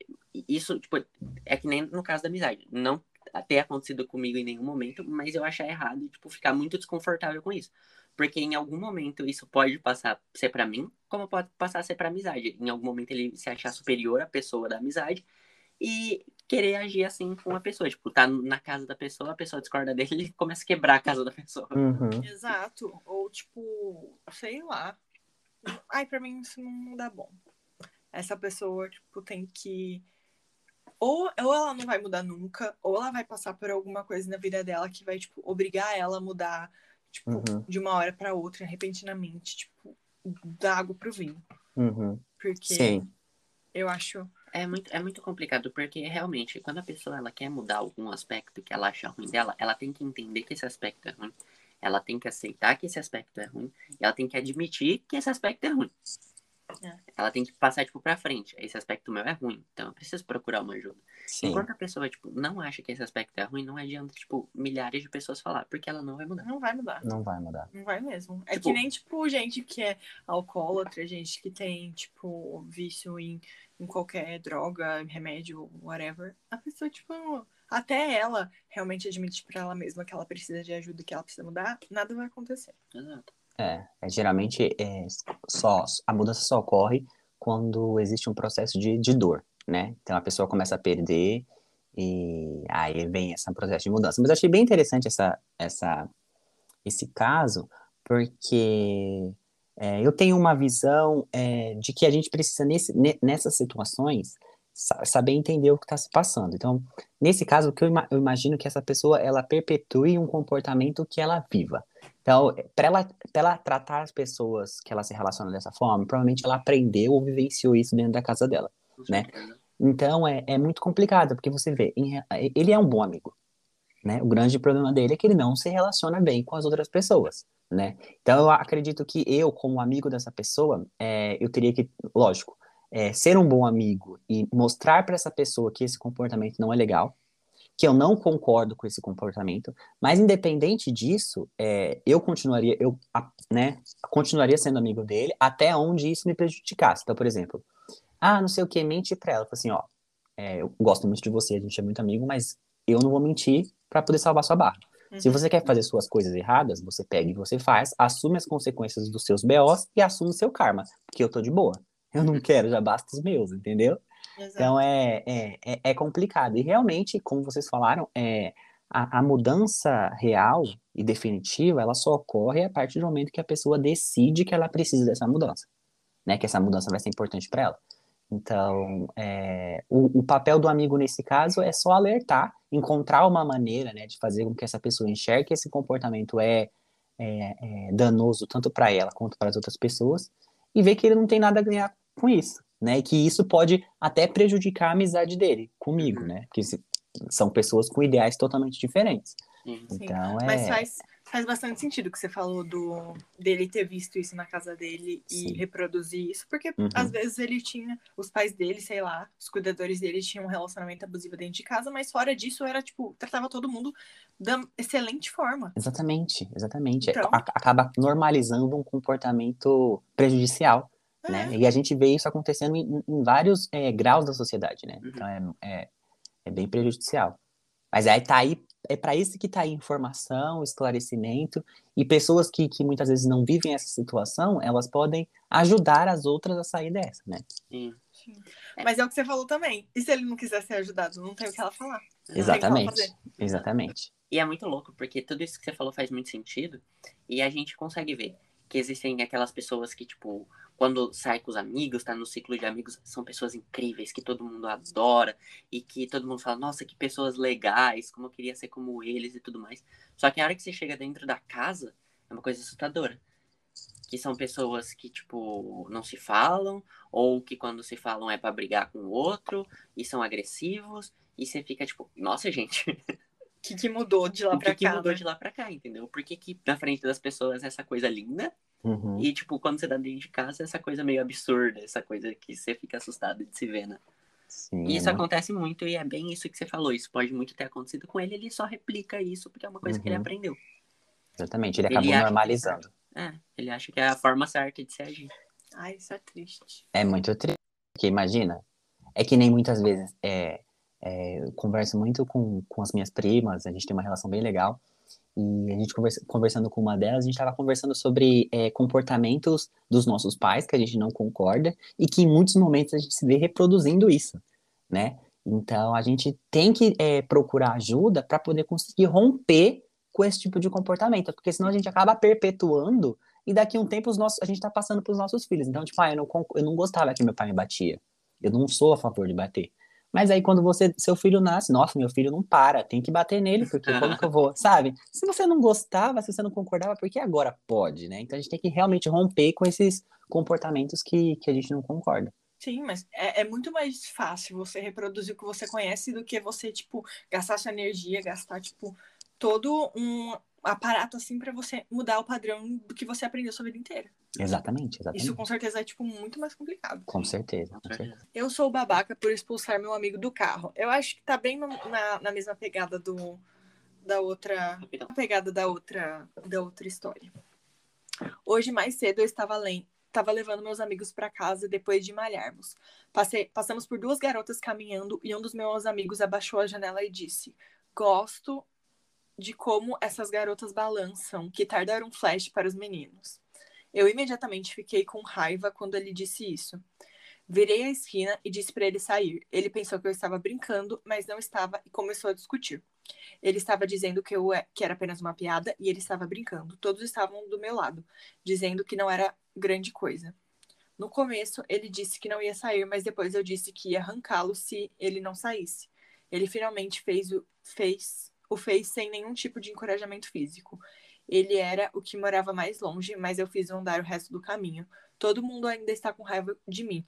isso, tipo, é que nem no caso da amizade. Não ter acontecido comigo em nenhum momento, mas eu achar errado e, tipo, ficar muito desconfortável com isso. Porque em algum momento isso pode passar a ser pra mim, como pode passar a ser pra amizade. Em algum momento ele se achar superior à pessoa da amizade e querer agir assim com a pessoa. Tipo, tá na casa da pessoa, a pessoa discorda dele e começa a quebrar a casa da pessoa. Uhum. Exato. Ou, tipo, sei lá. Ai, pra mim isso não dá bom. Essa pessoa, tipo, tem que. Ou, ou ela não vai mudar nunca, ou ela vai passar por alguma coisa na vida dela que vai, tipo, obrigar ela a mudar, tipo, Uhum. de uma hora pra outra, repentinamente, tipo, da água pro vinho. Uhum. Porque Sim. eu acho. É muito, é muito complicado, porque realmente, quando a pessoa ela quer mudar algum aspecto que ela acha ruim dela, ela tem que entender que esse aspecto é ruim. Ela tem que aceitar que esse aspecto é ruim. E ela tem que admitir que esse aspecto é ruim. É. Ela tem que passar, tipo, pra frente. Esse aspecto meu é ruim, então eu preciso procurar uma ajuda. Sim. Enquanto a pessoa, tipo, não acha que esse aspecto é ruim, não adianta, tipo, milhares de pessoas falar, porque ela não vai mudar. Não vai mudar. Não vai mudar. Não vai mesmo. É Tipo- que nem, tipo, gente que é alcoólatra, gente que tem, tipo, vício em, em qualquer droga, remédio, whatever. A pessoa, tipo, até ela realmente admite pra ela mesma que ela precisa de ajuda, que ela precisa mudar, nada vai acontecer. Exato. É, é, geralmente é, só, a mudança só ocorre quando existe um processo de, de dor, né? Então a pessoa começa a perder e aí vem esse processo de mudança. Mas eu achei bem interessante essa, essa, esse caso, porque é, eu tenho uma visão é, de que a gente precisa, nesse, ne- nessas situações, saber entender o que está se passando. Então, nesse caso, o que eu, ima- eu imagino que essa pessoa, ela perpetue um comportamento que ela viva. Então, para ela, pra ela tratar as pessoas que ela se relaciona dessa forma, provavelmente ela aprendeu ou vivenciou isso dentro da casa dela. Né? Então, é, é muito complicado, porque você vê, em ele é um bom amigo, né? O grande problema dele é que ele não se relaciona bem com as outras pessoas, né? Então, eu acredito que eu, como amigo dessa pessoa, é, eu teria que, lógico, é, ser um bom amigo e mostrar para essa pessoa que esse comportamento não é legal, que eu não concordo com esse comportamento, mas independente disso, é, eu continuaria, eu, né, continuaria sendo amigo dele até onde isso me prejudicasse. Então, por exemplo, ah, não sei o que, mente pra ela. Assim, ó, é, eu gosto muito de você, a gente é muito amigo, mas eu não vou mentir pra poder salvar sua barra. Se Uhum. você quer fazer suas coisas erradas, você pega e você faz, assume as consequências dos seus BOs e assume o seu karma, porque eu tô de boa. Eu não quero, já basta os meus, entendeu? Exato. Então é, é, é, é complicado. E realmente, como vocês falaram, é, a, a mudança real e definitiva, ela só ocorre a partir do momento que a pessoa decide que ela precisa dessa mudança, né? Que essa mudança vai ser importante para ela. Então, é, o, o papel do amigo nesse caso é só alertar, encontrar uma maneira, né, de fazer com que essa pessoa enxergue que esse comportamento é, é, é danoso tanto para ela quanto para as outras pessoas e ver que ele não tem nada a ganhar com isso, né? E que isso pode até prejudicar a amizade dele comigo, Uhum. né? Porque se, são pessoas com ideais totalmente diferentes. Sim. Sim. Então, é... Mas faz, faz bastante sentido o que você falou do dele ter visto isso na casa dele e Sim. reproduzir isso, porque Uhum. às vezes ele tinha, os pais dele, sei lá, os cuidadores dele tinham um relacionamento abusivo dentro de casa, mas fora disso era tipo, tratava todo mundo da excelente forma. Exatamente, exatamente. Então. A- acaba normalizando um comportamento prejudicial, né? É. E a gente vê isso acontecendo em, em vários é, graus da sociedade, né? Uhum. Então é, é, é bem prejudicial. Mas aí tá aí, é para isso que tá aí informação, esclarecimento, e pessoas que, que muitas vezes não vivem essa situação, elas podem ajudar as outras a sair dessa, né? Sim. Mas é o que você falou também. E se ele não quiser ser ajudado, não tem o que ela falar. Não ela Exatamente. fazer. Exatamente. E é muito louco, porque tudo isso que você falou faz muito sentido. E a gente consegue ver que existem aquelas pessoas que, tipo, quando sai com os amigos, tá no ciclo de amigos, são pessoas incríveis, que todo mundo adora, e que todo mundo fala, nossa, que pessoas legais, como eu queria ser como eles e tudo mais. Só que a hora que você chega dentro da casa, é uma coisa assustadora. Que são pessoas que, tipo, não se falam, ou que quando se falam é pra brigar com o outro, e são agressivos, e você fica, tipo, nossa, gente, O que, que mudou de lá o pra que, que cá? mudou né? de lá pra cá, entendeu? Por que, que na frente das pessoas é essa coisa linda Uhum. e, tipo, quando você tá dentro de casa, é essa coisa meio absurda, essa coisa que você fica assustado de se ver, né? Sim, E isso acontece muito e é bem isso que você falou. Isso pode muito ter acontecido com ele, ele só replica isso porque é uma coisa que ele Uhum. aprendeu. Exatamente, ele Ele acabou que- normalizando. É, ele acha que é a forma certa de se agir. Ai, isso é triste. É muito triste, porque imagina, é que nem muitas vezes, é, é, eu converso muito com, com as minhas primas, a gente tem uma relação bem legal, e a gente conversa, conversando com uma delas, a gente estava conversando sobre é, comportamentos dos nossos pais, que a gente não concorda, e que em muitos momentos a gente se vê reproduzindo isso, né? Então a gente tem que é, procurar ajuda para poder conseguir romper com esse tipo de comportamento, porque senão a gente acaba perpetuando e daqui a um tempo os nossos, a gente tá passando pros nossos filhos. Então, tipo, ah, eu não, eu não gostava que meu pai me batia. Eu não sou a favor de bater. Mas aí quando você, seu filho nasce, nossa, meu filho não para, tem que bater nele, porque como que eu vou, sabe? Se você não gostava, se você não concordava, por que agora pode, né? Então a gente tem que realmente romper com esses comportamentos que, que a gente não concorda. Sim, mas é, é muito mais fácil você reproduzir o que você conhece do que você, tipo, gastar sua energia, gastar, tipo, todo um aparato, assim, pra você mudar o padrão do que você aprendeu sua vida inteira. Exatamente, exatamente. Isso, com certeza, é, tipo, muito mais complicado. Com certeza, Com certeza. Eu sou o babaca por expulsar meu amigo do carro. Eu acho que tá bem no- na, na mesma pegada do da outra pegada da outra da outra história. Hoje mais cedo eu estava além Tava levando meus amigos para casa depois de malharmos. Passei, passamos por duas garotas caminhando e um dos meus amigos abaixou a janela e disse: Gosto de como essas garotas balançam, que tardaram um flash para os meninos. Eu imediatamente fiquei com raiva quando ele disse isso. Virei a esquina e disse para ele sair. Ele pensou que eu estava brincando, mas não estava e começou a discutir. Ele estava dizendo que, eu, que era apenas uma piada e ele estava brincando. Todos estavam do meu lado, dizendo que não era grande coisa. No começo, ele disse que não ia sair, mas depois eu disse que ia arrancá-lo se ele não saísse. Ele finalmente fez o, fez, o fez sem nenhum tipo de encorajamento físico. Ele era o que morava mais longe, mas eu fiz andar o resto do caminho. Todo mundo ainda está com raiva de mim.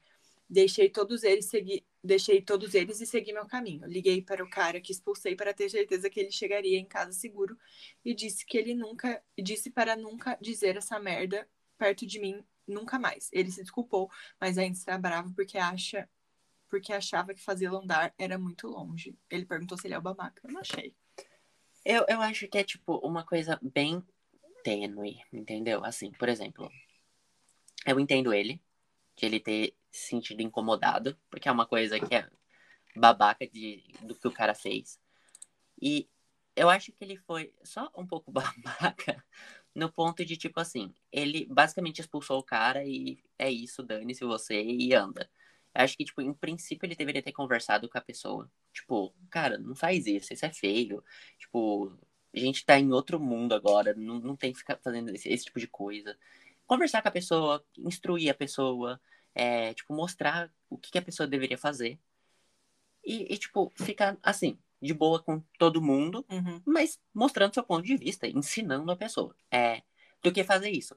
Deixei todos eles seguir, deixei todos eles e segui meu caminho. Liguei para o cara que expulsei para ter certeza que ele chegaria em casa seguro e disse que ele nunca, disse para nunca dizer essa merda perto de mim nunca mais. Ele se desculpou, mas ainda está bravo porque acha porque achava que fazê-lo andar era muito longe. Ele perguntou se ele é o babaca. Eu não achei. Eu, eu acho que é, tipo, uma coisa bem tênue, entendeu? Assim, por exemplo, eu entendo ele, de ele ter se sentido incomodado, porque é uma coisa que é babaca de, do que o cara fez. E eu acho que ele foi só um pouco babaca no ponto de, tipo assim, ele basicamente expulsou o cara e é isso, dane-se você e anda. Acho que, tipo, em princípio ele deveria ter conversado com a pessoa. Tipo, cara, não faz isso, isso é feio. Tipo, a gente tá em outro mundo agora, não, não tem que ficar fazendo esse, esse tipo de coisa. Conversar com a pessoa, instruir a pessoa, é, tipo, mostrar o que, que a pessoa deveria fazer. E, e, tipo, ficar assim, de boa com todo mundo, Uhum. mas mostrando seu ponto de vista, ensinando a pessoa. É, do que fazer isso.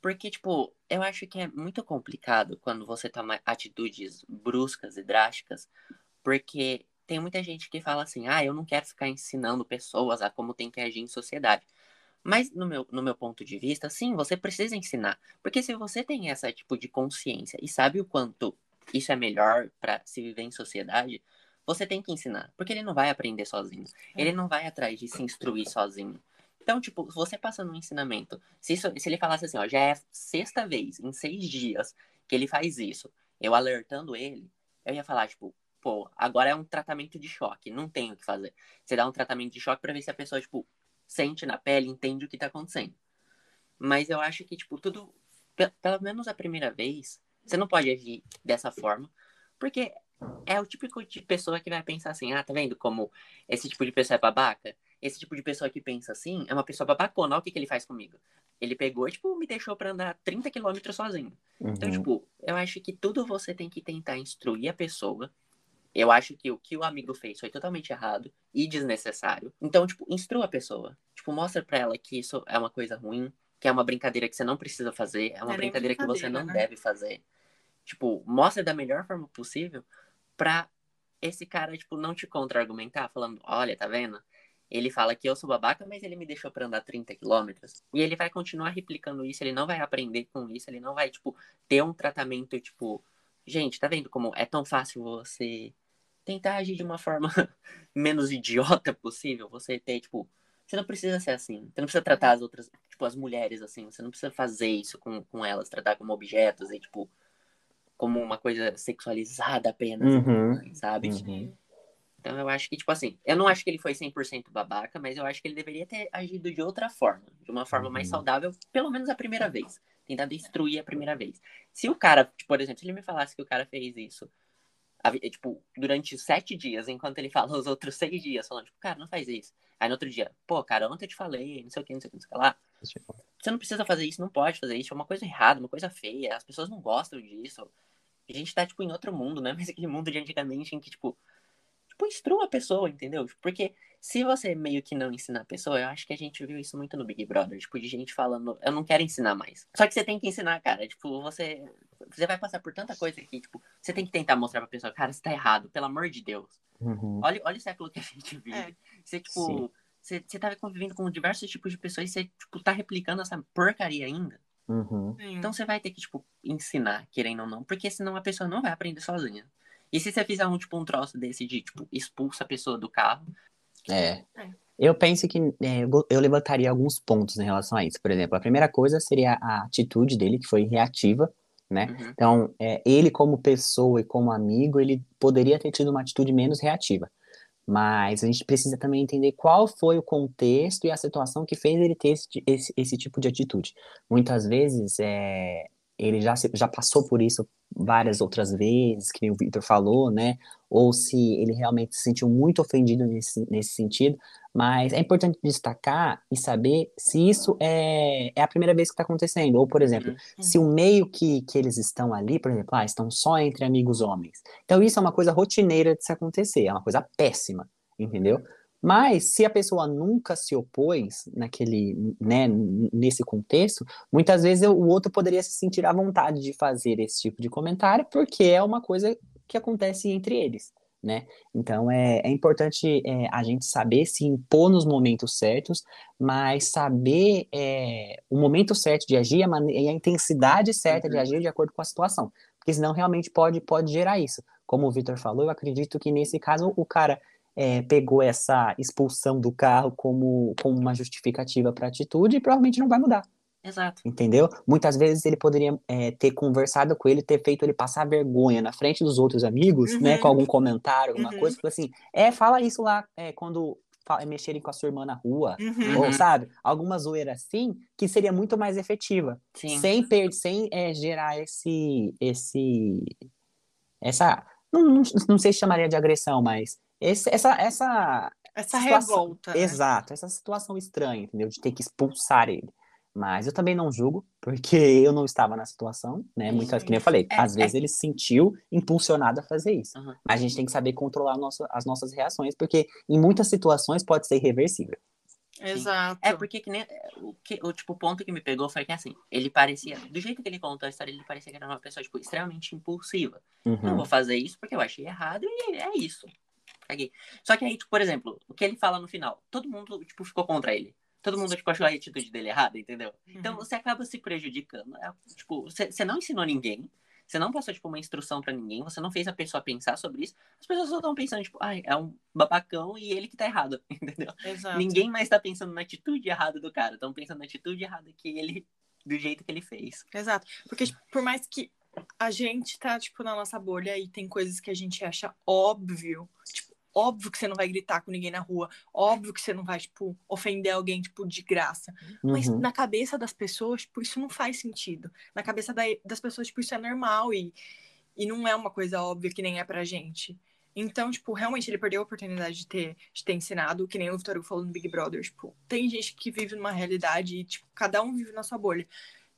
Porque, tipo, eu acho que é muito complicado quando você toma atitudes bruscas e drásticas, porque tem muita gente que fala assim, ah, eu não quero ficar ensinando pessoas a como tem que agir em sociedade. Mas no meu, no meu ponto de vista, sim, você precisa ensinar. Porque se você tem essa tipo de consciência e sabe o quanto isso é melhor para se viver em sociedade, você tem que ensinar. Porque ele não vai aprender sozinho. É. Ele não vai atrás de se instruir sozinho. Então, tipo, você passando um ensinamento, se, isso, se ele falasse assim, ó, já é sexta vez em seis dias que ele faz isso, eu alertando ele, eu ia falar, tipo, pô, agora é um tratamento de choque, não tem o que fazer. Você dá um tratamento de choque para ver se a pessoa, tipo, sente na pele, entende o que tá acontecendo. Mas eu acho que, tipo, tudo, pelo menos a primeira vez, você não pode agir dessa forma, porque é o típico de pessoa que vai pensar assim, ah, tá vendo como esse tipo de pessoa é babaca? Esse tipo de pessoa que pensa assim é uma pessoa babacona, olha o que, que ele faz comigo. Ele pegou e, tipo, me deixou pra andar 30 quilômetros sozinho. Então, uhum. Então, tipo, eu acho que tudo você tem que tentar instruir a pessoa eu acho que o que o amigo fez foi totalmente errado e desnecessário. Então, tipo, instrua a pessoa. Tipo, mostra pra ela que isso é uma coisa ruim, que é uma brincadeira que você não precisa fazer, é uma é brincadeira, brincadeira que você não né? deve fazer. Tipo, mostra da melhor forma possível pra esse cara, tipo, não te contra-argumentar, falando, olha, tá vendo? Ele fala que eu sou babaca, mas ele me deixou pra andar 30 quilômetros. E ele vai continuar replicando isso, ele não vai aprender com isso, ele não vai, tipo, ter um tratamento, tipo... Gente, tá vendo como é tão fácil você tentar agir de uma forma menos idiota possível. Você ter, tipo, você não precisa ser assim. Você não precisa tratar as outras, tipo, as mulheres assim. Você não precisa fazer isso com, com elas, tratar como objetos e, tipo, como uma coisa sexualizada apenas, uhum. sabe? Uhum. Então eu acho que, tipo assim, eu não acho que ele foi 100% babaca, mas eu acho que ele deveria ter agido de outra forma, de uma forma uhum. mais saudável, pelo menos a primeira vez. Tentar destruir a primeira vez. Se o cara, tipo, por exemplo, se ele me falasse que o cara fez isso tipo, durante sete dias, enquanto ele fala os outros seis dias, falando, tipo, cara, não faz isso. Aí no outro dia, pô, cara, ontem eu te falei, não sei o que, não sei o que, não sei o que lá. Você não precisa fazer isso, não pode fazer isso, é uma coisa errada, uma coisa feia, as pessoas não gostam disso. A gente tá, tipo, em outro mundo, né? Mas aquele mundo de antigamente em que, tipo, tipo, instrua a pessoa, entendeu? Porque se você meio que não ensinar a pessoa, eu acho que a gente viu isso muito no Big Brother, tipo, de gente falando, eu não quero ensinar mais. Só que você tem que ensinar, cara. Tipo, você você vai passar por tanta coisa que, tipo, você tem que tentar mostrar pra pessoa, cara, você tá errado, pelo amor de Deus. Uhum. Olha, olha o século que a gente vive. É. Você, tipo, você, você tá convivendo com diversos tipos de pessoas e você, tipo, tá replicando essa porcaria ainda. Uhum. Então você vai ter que, tipo, ensinar, querendo ou não, porque senão a pessoa não vai aprender sozinha. E se você fizer um, tipo, um troço desse de, tipo, expulsa a pessoa do carro. É. é. Eu penso que é, eu levantaria alguns pontos em relação a isso. Por exemplo, a primeira coisa seria a atitude dele, que foi reativa né? Uhum. Então, é, ele como pessoa e como amigo, ele poderia ter tido uma atitude menos reativa. Mas a gente precisa também entender qual foi o contexto e a situação que fez ele ter esse, esse, esse tipo de atitude. Muitas vezes, é, ele já, já passou por isso várias outras vezes, que o Victor falou, né? Ou se ele realmente se sentiu muito ofendido nesse, nesse sentido, mas é importante destacar e saber se isso é, é a primeira vez que está acontecendo. Ou, por exemplo, uhum. se o meio que, que eles estão ali, por exemplo, ah, estão só entre amigos homens. Então, isso é uma coisa rotineira de se acontecer, é uma coisa péssima, entendeu? Mas se a pessoa nunca se opôs naquele, né, nesse contexto, muitas vezes o outro poderia se sentir à vontade de fazer esse tipo de comentário, porque é uma coisa que acontece entre eles né? Então é, é importante é, a gente saber se impor nos momentos certos, mas saber é, o momento certo de agir a e a intensidade certa uhum. de agir de acordo com a situação, porque senão realmente pode, pode gerar isso. Como o Victor falou, eu acredito que nesse caso o cara é, pegou essa expulsão do carro como, como uma justificativa para a atitude e provavelmente não vai mudar. Exato. Entendeu? Muitas vezes ele poderia é, ter conversado com ele, ter feito ele passar vergonha na frente dos outros amigos, uhum. né? Com algum comentário, alguma uhum. coisa, tipo assim, é, fala isso lá é, quando mexerem com a sua irmã na rua, uhum. ou sabe, alguma zoeira assim, que seria muito mais efetiva, Sim. sem per sem é, gerar esse esse essa não, não, não, sei se chamaria de agressão, mas esse, essa essa essa situação, revolta, né? exato, essa situação estranha, entendeu, de ter que expulsar ele. Mas eu também não julgo, porque eu não estava na situação, né? Muitas, que nem eu falei, é, às vezes é. ele se sentiu impulsionado a fazer isso. Uhum. Mas a gente tem que saber controlar nosso, as nossas reações, porque em muitas situações pode ser irreversível. Exato. É porque que nem, o, que, o tipo, ponto que me pegou foi que assim, ele parecia, do jeito que ele contou a história, ele parecia que era uma pessoa, tipo, extremamente impulsiva. Uhum. Eu vou fazer isso porque eu achei errado e é isso. Caguei. Só que aí, tipo, por exemplo, o que ele fala no final, todo mundo, tipo, ficou contra ele. Todo mundo, tipo, achou a atitude dele errada, entendeu? Então Uhum. você acaba se prejudicando. É, tipo, você, não ensinou ninguém, você não passou, tipo, uma instrução pra ninguém, você não fez a pessoa pensar sobre isso. As pessoas só estão pensando, tipo, ai, é um babacão e ele que tá errado, entendeu? Exato. Ninguém mais tá pensando na atitude errada do cara, estão pensando na atitude errada que ele, do jeito que ele fez. Exato. Porque, tipo, por mais que a gente tá, tipo, na nossa bolha e tem coisas que a gente acha óbvio, tipo, óbvio que você não vai gritar com ninguém na rua, óbvio que você não vai, tipo, ofender alguém, tipo, de graça. Mas Uhum. na cabeça das pessoas, tipo, isso não faz sentido. Na cabeça da- das pessoas, tipo, isso é normal e, e não é uma coisa óbvia que nem é pra gente. Então, tipo, realmente ele perdeu a oportunidade de ter, de ter ensinado, que nem o Vitor Hugo falou no Big Brother. Tipo, tem gente que vive numa realidade e, tipo, cada um vive na sua bolha.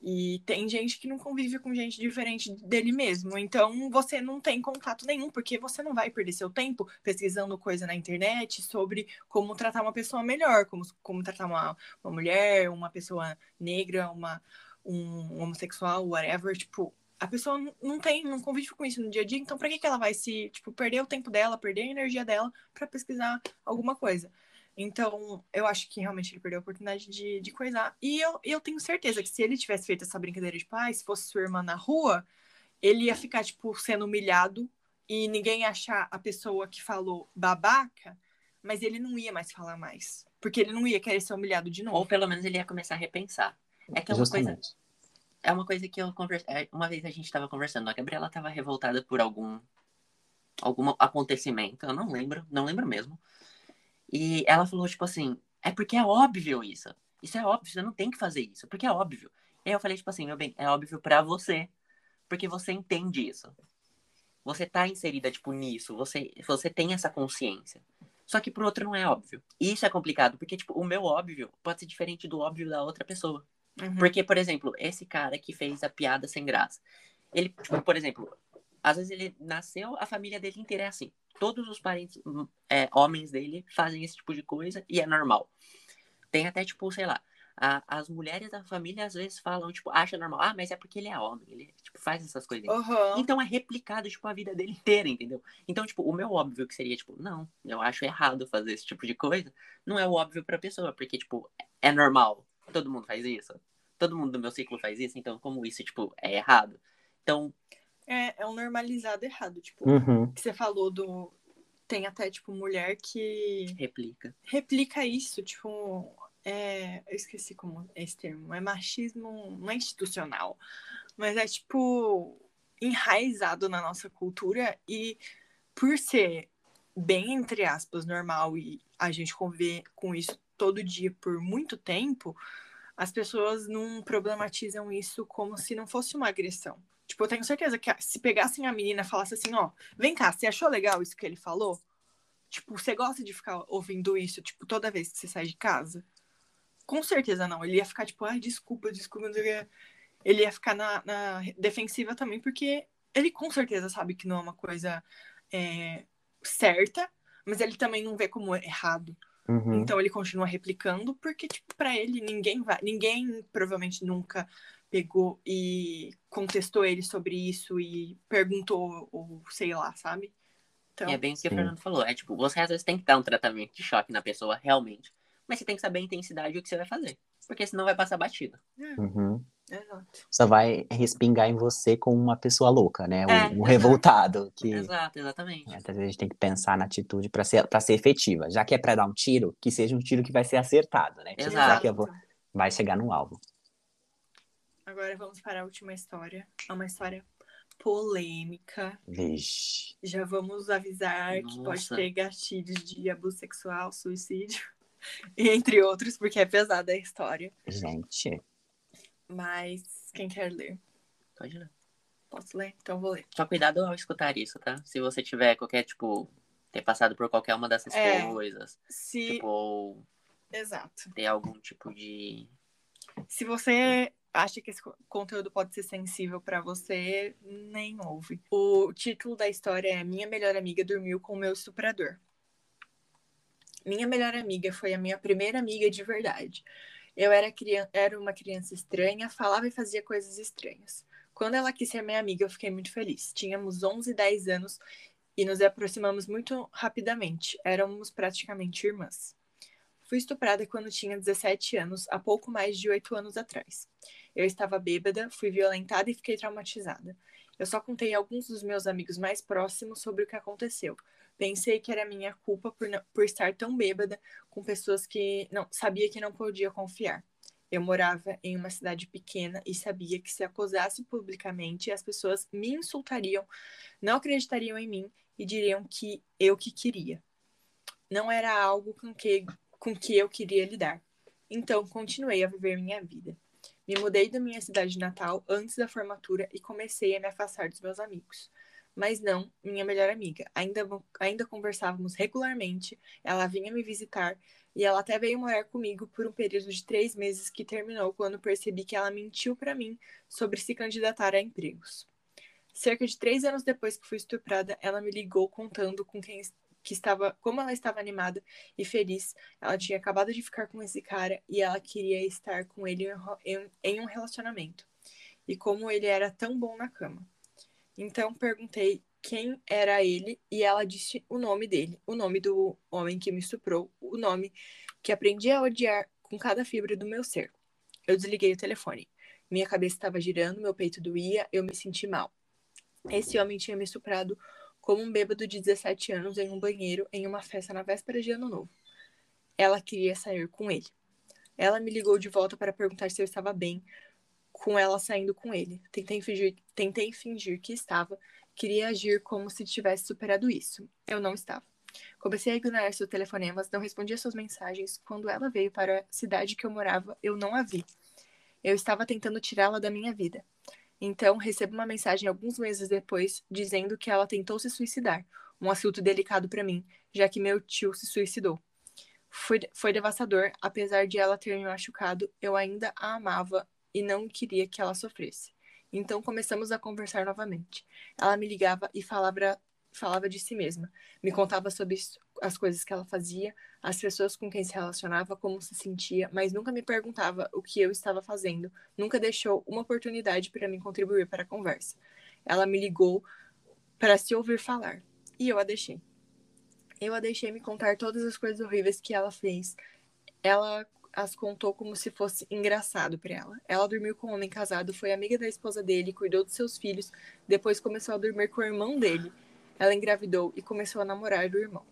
E tem gente que não convive com gente diferente dele mesmo. Então, você não tem contato nenhum, porque você não vai perder seu tempo pesquisando coisa na internet sobre como tratar uma pessoa melhor, como, como tratar uma, uma mulher, uma pessoa negra, uma, um homossexual, whatever. Tipo, a pessoa não- tem, não convive com isso no dia a dia, então pra que, que ela vai se, tipo, perder o tempo dela, perder a energia dela pra pesquisar alguma coisa? Então, eu acho que realmente ele perdeu a oportunidade de, de coisar. E eu, eu tenho certeza que se ele tivesse feito essa brincadeira de pai, se fosse sua irmã na rua, ele ia ficar, tipo, sendo humilhado e ninguém ia achar a pessoa que falou babaca, mas ele não ia mais falar mais. Porque ele não ia querer ser humilhado de Ou novo. pelo menos ele ia começar a repensar. É que é uma coisa é uma coisa que eu conversei. Uma vez a gente tava conversando, a Gabriela tava revoltada por algum algum acontecimento, eu não lembro, não lembro mesmo. E ela falou, tipo assim, é porque é óbvio isso. Isso é óbvio, você não tem que fazer isso, porque é óbvio. E aí eu falei, tipo assim, meu bem, é óbvio pra você, porque você entende isso. Você tá inserida, tipo, nisso, você, você tem essa consciência. Só que pro outro não é óbvio. E isso é complicado, porque, tipo, o meu óbvio pode ser diferente do óbvio da outra pessoa. Uhum. Porque, por exemplo, esse cara que fez a piada sem graça, ele, tipo, por exemplo, às vezes ele nasceu, a família dele inteira é assim. Todos os parentes, hum, é, homens dele, fazem esse tipo de coisa e é normal. Tem até, tipo, sei lá, a- as mulheres da família às vezes falam, tipo, acha normal. Ah, mas é porque ele é homem, ele, tipo, faz essas coisas. Aham. Então é replicado, tipo, a vida dele inteira, entendeu? Então, tipo, o meu óbvio que seria, tipo, não, eu acho errado fazer esse tipo de coisa, não é o óbvio pra pessoa, porque, tipo, é normal. Todo mundo faz isso. Todo mundo do meu ciclo faz isso, então como isso, tipo, é errado. Então, É, é um normalizado errado, tipo, Uhum. que você falou do. Tem até, tipo, mulher que replica. replica isso, tipo. É, eu esqueci como é esse termo. É machismo, não é institucional, mas é, tipo, enraizado na nossa cultura e por ser bem, entre aspas, normal e a gente conviver com isso todo dia por muito tempo, as pessoas não problematizam isso como se não fosse uma agressão. Tipo, eu tenho certeza que se pegassem a menina e falassem assim, ó, vem cá, você achou legal isso que ele falou? Tipo, você gosta de ficar ouvindo isso, tipo, toda vez que você sai de casa? Com certeza não. Ele ia ficar, tipo, ai, desculpa, desculpa, não sei o quê. Ele ia ficar na, na defensiva também, porque ele com certeza sabe que não é uma coisa é, certa, mas ele também não vê como errado. Uhum. Então ele continua replicando, porque, tipo, pra ele ninguém vai. Ninguém provavelmente nunca pegou e contestou ele sobre isso e perguntou, ou sei lá, sabe? Então, E é bem o que o. Fernando falou. É tipo, você às vezes tem que dar um tratamento de choque na pessoa, realmente. Mas você tem que saber a intensidade e o que você vai fazer. Porque senão vai passar batido. Uhum. exato. Só vai respingar em você como uma pessoa louca, né? Um, É, um revoltado. Que Exato, exatamente. às vezes a gente tem que pensar na atitude pra ser, pra ser efetiva. Já que é pra dar um tiro, que seja um tiro que vai ser acertado, né? Exato. já que eu vou, vai chegar no alvo. Agora vamos para a última história. É uma história polêmica. Vixe. Já vamos avisar que pode Nossa. ter gatilhos de abuso sexual, suicídio, entre outros, porque é pesada a história. Gente. Mas quem quer ler? Pode ler. Posso ler? Então vou ler. Só cuidado ao escutar isso, tá? Se você tiver qualquer, tipo, ter passado por qualquer uma dessas É. coisas. Se. Tipo, ou Exato. ter algum tipo de. Se você acha que esse co- conteúdo pode ser sensível pra você, nem ouve. O título da história é Minha melhor amiga dormiu com o meu estuprador. Minha melhor amiga foi a minha primeira amiga de verdade. Eu era, crian- era uma criança estranha, falava e fazia coisas estranhas. Quando ela quis ser minha amiga, eu fiquei muito feliz. Tínhamos 11 e 10 anos e nos aproximamos muito rapidamente. Éramos praticamente irmãs. Fui estuprada quando tinha 17 anos, há pouco mais de 8 anos atrás. Eu estava bêbada, fui violentada e fiquei traumatizada. Eu só contei a alguns dos meus amigos mais próximos sobre o que aconteceu. Pensei que era minha culpa por, por estar tão bêbada com pessoas que não sabia que não podia confiar. Eu morava em uma cidade pequena e sabia que se acusasse publicamente, as pessoas me insultariam, não acreditariam em mim e diriam que eu que queria. Não era algo com que, com que eu queria lidar. Então, continuei a viver minha vida. Me mudei da minha cidade natal antes da formatura e comecei a me afastar dos meus amigos. Mas não minha melhor amiga. Ainda, ainda conversávamos regularmente, ela vinha me visitar e ela até veio morar comigo por um período de três meses que terminou quando percebi que ela mentiu para mim sobre se candidatar a empregos. Cerca de três anos depois que fui estuprada, ela me ligou contando com quem que estava, como ela estava animada e feliz. Ela tinha acabado de ficar com esse cara e ela queria estar com ele em, um relacionamento. E como ele era tão bom na cama. Então perguntei quem era ele e ela disse o nome dele, o nome do homem que me estuprou, o nome que aprendi a odiar com cada fibra do meu ser. Eu desliguei o telefone. Minha cabeça estava girando, meu peito doía, eu me senti mal. Esse homem tinha me estuprado como um bêbado de 17 anos em um banheiro em uma festa na véspera de Ano Novo. Ela queria sair com ele. Ela me ligou de volta para perguntar se eu estava bem com ela saindo com ele. Tentei fingir, tentei fingir que estava, queria agir como se tivesse superado isso. Eu não estava. Comecei a ignorar seus telefonemas, não respondia suas mensagens. Quando ela veio para a cidade que eu morava, eu não a vi. Eu estava tentando tirá-la da minha vida. Então, recebo uma mensagem alguns meses depois dizendo que ela tentou se suicidar. Um assunto delicado para mim, já que meu tio se suicidou. Foi, foi devastador, apesar de ela ter me machucado, eu ainda a amava e não queria que ela sofresse. Então começamos a conversar novamente. Ela me ligava e falava, falava de si mesma. Me contava sobre as coisas que ela fazia, as pessoas com quem se relacionava, como se sentia, mas nunca me perguntava o que eu estava fazendo. Nunca deixou uma oportunidade para mim contribuir para a conversa. Ela me ligou para se ouvir falar e eu a deixei. Eu a deixei me contar todas as coisas horríveis que ela fez. Ela as contou como se fosse engraçado para ela. Ela dormiu com um homem casado, foi amiga da esposa dele, cuidou dos seus filhos, depois começou a dormir com o irmão dele. Ela engravidou e começou a namorar do irmão.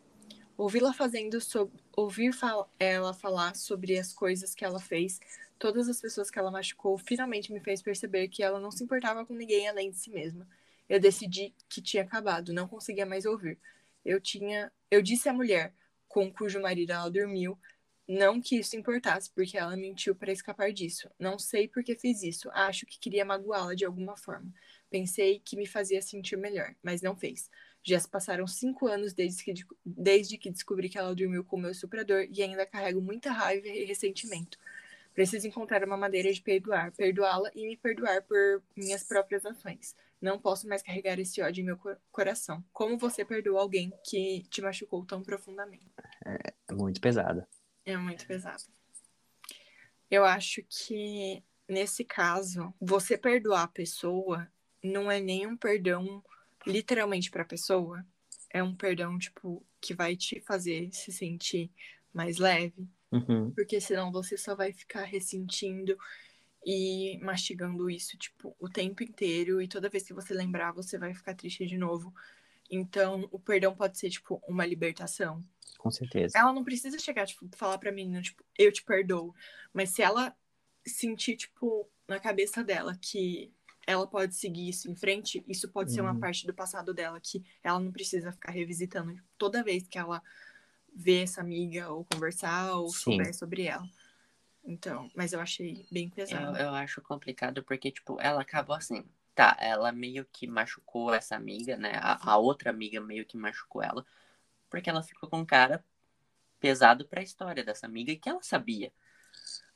Ouvi-la fazendo sobre, ouvir fal ela falar sobre as coisas que ela fez, todas as pessoas que ela machucou, finalmente me fez perceber que ela não se importava com ninguém além de si mesma. Eu decidi que tinha acabado, não conseguia mais ouvir. Eu tinha, eu disse à mulher com cujo marido ela dormiu não que isso importasse, porque ela mentiu para escapar disso. Não sei por que fiz isso. Acho que queria magoá-la de alguma forma. Pensei que me fazia sentir melhor, mas não fez. Já se passaram cinco anos desde que, desde que descobri que ela dormiu com o meu suprador e ainda carrego muita raiva e ressentimento. Preciso encontrar uma maneira de perdoar, perdoá-la e me perdoar por minhas próprias ações. Não posso mais carregar esse ódio em meu coração. Como você perdoa alguém que te machucou tão profundamente? É muito pesado. É muito pesado. Eu acho que nesse caso, você perdoar a pessoa não é nem um perdão literalmente para a pessoa, é um perdão tipo que vai te fazer se sentir mais leve, uhum. porque senão você só vai ficar ressentindo e mastigando isso tipo o tempo inteiro e toda vez que você lembrar você vai ficar triste de novo. Então, o perdão pode ser tipo uma libertação, com certeza. Ela não precisa chegar, tipo, falar pra menina, tipo, eu te perdoo. Mas se ela sentir, tipo, na cabeça dela que ela pode seguir isso em frente, isso pode uhum. ser uma uhum. parte do passado dela que ela não precisa ficar revisitando toda vez que ela vê essa amiga ou conversar ou Sim. souber sobre ela. Então, mas eu achei bem pesado. Eu, eu acho complicado porque, tipo, ela acabou assim. Tá, ela meio que machucou essa amiga, né? A, a outra amiga meio que machucou ela porque ela ficou com um cara pesado para a história dessa amiga e que ela sabia.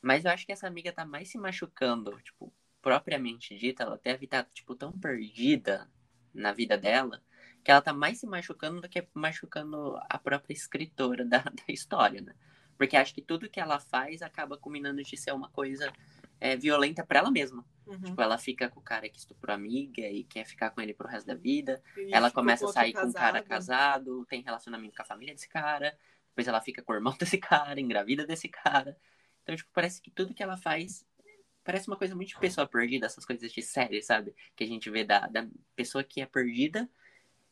Mas eu acho que essa amiga tá mais se machucando, tipo, propriamente dita, ela deve estar, tá, tipo, tão perdida na vida dela, que ela tá mais se machucando do que machucando a própria escritora da, da história, né? Porque acho que tudo que ela faz acaba culminando de ser uma coisa é, violenta para ela mesma. Uhum. Tipo, ela fica com o cara que estuprou a amiga e quer ficar com ele pro resto da vida. E ela começa a sair com um cara casado. casado, tem relacionamento com a família desse cara. Depois ela fica com o irmão desse cara, engravida desse cara. Então, tipo, parece que tudo que ela faz parece uma coisa muito de pessoa perdida, essas coisas de série, sabe? Que a gente vê da, da pessoa que é perdida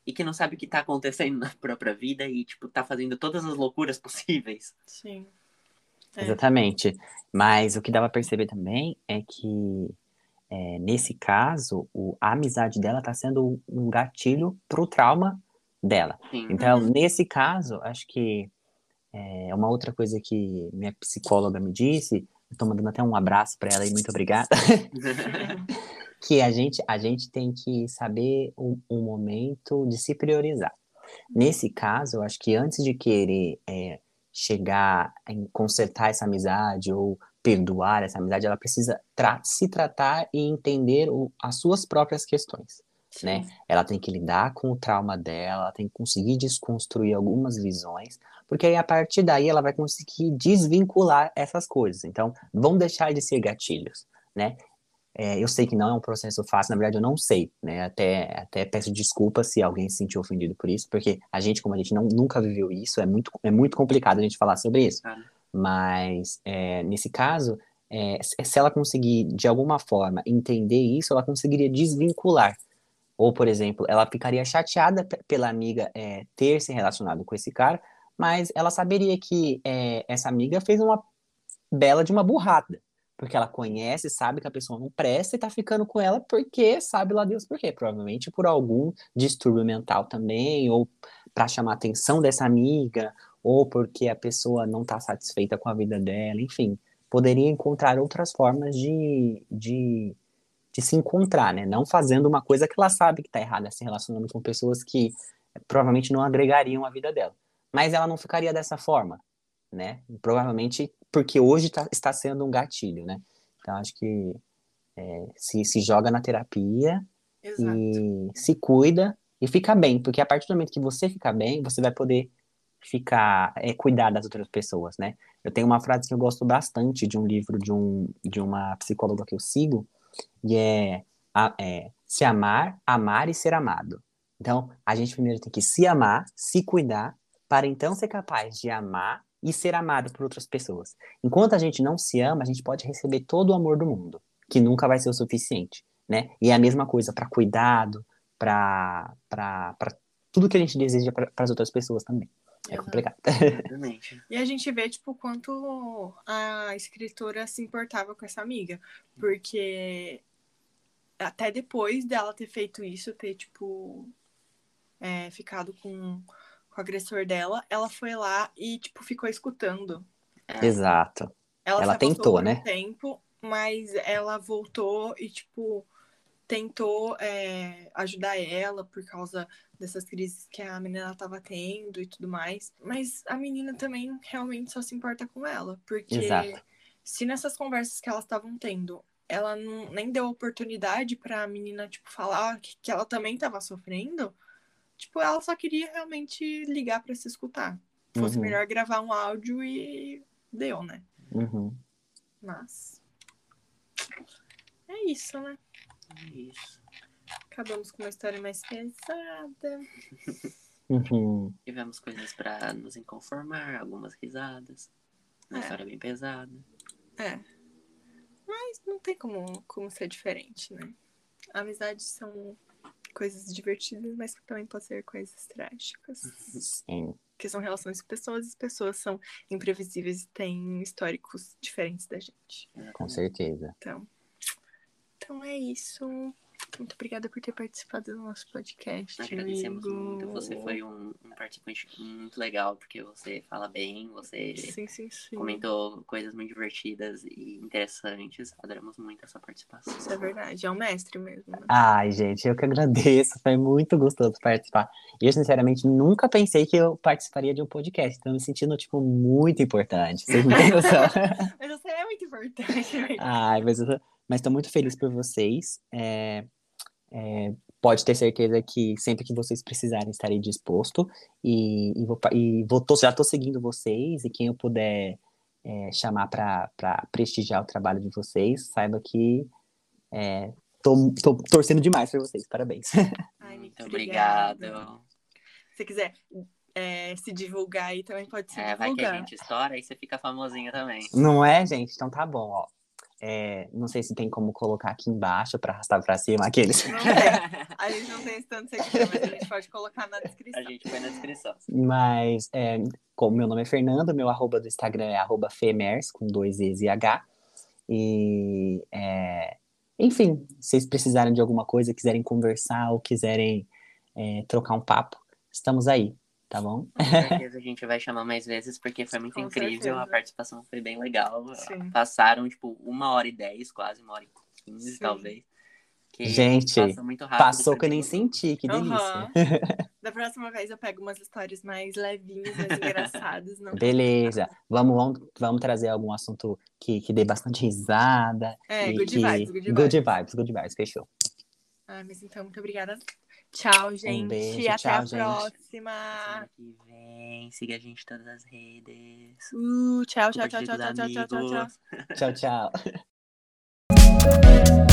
e que não sabe o que tá acontecendo na própria vida e, tipo, tá fazendo todas as loucuras possíveis. Sim. É. Exatamente. Mas o que dá pra perceber também é que, é, nesse caso, o, a amizade dela tá sendo um gatilho pro trauma dela. Sim. Então, Uhum. nesse caso, acho que é uma outra coisa que minha psicóloga me disse, tô mandando até um abraço para ela e muito obrigada, que a gente, a gente tem que saber o, o momento de se priorizar. Nesse caso, eu acho que antes de querer é, chegar em consertar essa amizade ou perdoar essa amizade, ela precisa tra- se tratar e entender o- as suas próprias questões Sim. né? Ela tem que lidar com o trauma dela, ela tem que conseguir desconstruir algumas visões, porque aí a partir daí ela vai conseguir desvincular essas coisas. Então, vão deixar de ser gatilhos, né? É, eu sei que não é um processo fácil, na verdade eu não sei, né? Até, até peço desculpas se alguém se sentiu ofendido por isso, porque a gente, como a gente não, nunca viveu isso, é muito, é muito complicado a gente falar sobre isso. Claro. Mas, é, nesse caso, é, se ela conseguir, de alguma forma, entender isso, ela conseguiria desvincular ou, por exemplo, ela ficaria chateada pe- pela amiga é, ter se relacionado com esse cara, mas ela saberia que é, essa amiga fez uma bela de uma burrada. Porque ela conhece, sabe que a pessoa não presta e tá ficando com ela porque sabe lá Deus por quê. Provavelmente por algum distúrbio mental também, ou para chamar a atenção dessa amiga, ou porque a pessoa não tá satisfeita com a vida dela, enfim. Poderia encontrar outras formas de, de de se encontrar, né? Não fazendo uma coisa que ela sabe que tá errada, se relacionando com pessoas que provavelmente não agregariam a vida dela. Mas ela não ficaria dessa forma, né? Provavelmente porque hoje tá- está sendo um gatilho, né? Então acho que eh, se, se joga na terapia Exato. e se cuida e fica bem, porque a partir do momento que você ficar bem, você vai poder ficar, é, cuidar das outras pessoas, né? Eu tenho uma frase que eu gosto bastante de um livro de, um, de uma psicóloga que eu sigo, e é, a- é se amar, amar e ser amado. Então, a gente primeiro tem que se amar, se cuidar, para então ser capaz de amar e ser amado por outras pessoas. Enquanto a gente não se ama, a gente pode receber todo o amor do mundo, que nunca vai ser o suficiente, né? E é a mesma coisa para cuidado, para tudo que a gente deseja para as outras pessoas também. É Exato. complicado. Exatamente. E a gente vê, tipo, quanto a escritora se importava com essa amiga. Porque até depois dela ter feito isso, ter, tipo, é, ficado com, com o agressor dela, ela foi lá e, tipo, ficou escutando. Exato. Ela, Ela tentou, né? tempo, mas ela voltou e, tipo, tentou é, ajudar ela por causa dessas crises que a menina tava tendo e tudo mais. Mas a menina também realmente só se importa com ela. Porque Exato. se nessas conversas que elas estavam tendo, ela não, nem deu oportunidade pra menina, tipo, falar que, que ela também tava sofrendo, tipo, ela só queria realmente ligar pra se escutar. Fosse Uhum. melhor gravar um áudio e deu, né? Uhum. Mas. É isso, né? Isso. Acabamos com uma história mais pesada. Uhum. Tivemos coisas pra nos inconformar, algumas risadas. Uma É. história bem pesada. É. Mas não tem como, como ser diferente, né? Amizades são coisas divertidas, mas também podem ser coisas trágicas. Sim. Porque são relações com pessoas e as pessoas são imprevisíveis e têm históricos diferentes da gente. Com certeza. Então, então é isso. Muito obrigada por ter participado do nosso podcast. Agradecemos amigo. muito. Você foi um, um participante muito legal, porque você fala bem, você Sim, sim, sim. comentou coisas muito divertidas e interessantes. Adoramos muito a sua participação. Isso é verdade. É um mestre mesmo. né? Ai, gente, eu que agradeço. Foi muito gostoso participar. E eu, sinceramente, nunca pensei que eu participaria de um podcast. Então, me sentindo, tipo, muito importante. Vocês não têm noção. Mas você é muito importante. né? Ai, mas eu tô, mas tô muito feliz por vocês. É, é, pode ter certeza que sempre que vocês precisarem, estarei disposto. E, e, vou, e vou, tô- já tô seguindo vocês. E quem eu puder é, chamar para prestigiar o trabalho de vocês, saiba que É, tô, tô torcendo demais por vocês, parabéns. Ai, Muito obrigado. obrigada. Se você quiser é, se divulgar aí, também pode se É, vai que a divulgar. gente estoura e você fica famosinha também. Não é, gente? Então tá bom, ó. É, não sei se tem como colocar aqui embaixo pra arrastar pra cima aqueles. Não tem. A gente não tem esse tanto seguidor, mas a gente pode colocar na A descrição. gente põe na descrição. Mas, é, como meu nome é Fernando, meu arroba do Instagram é arroba femers, com dois E's e H. E, é, enfim, se vocês precisarem de alguma coisa, quiserem conversar ou quiserem é, trocar um papo, estamos aí, tá bom? Com certeza a gente vai chamar mais vezes, porque foi muito Com incrível. A certeza. participação foi bem legal. Sim. Passaram, tipo, uma hora e dez, quase uma hora e quinze, Sim. talvez. Que Gente, passa muito rápido. Passou que eu nem senti, que delícia. Aham. Da próxima vez eu pego umas histórias mais levinhas, mais engraçadas. Não Beleza, vamos, vamos, vamos trazer algum assunto que, que dê bastante risada. É, e good que... vibes, good Good vibes. vibes, good vibes, fechou. Ah, mas então, muito obrigada. Tchau, gente. beijo, Até tchau, a gente. próxima. Semana que vem, siga a gente em todas as redes. Uh, tchau, tchau, tchau, tchau, tchau, tchau, tchau, tchau. amigos. Tchau, tchau.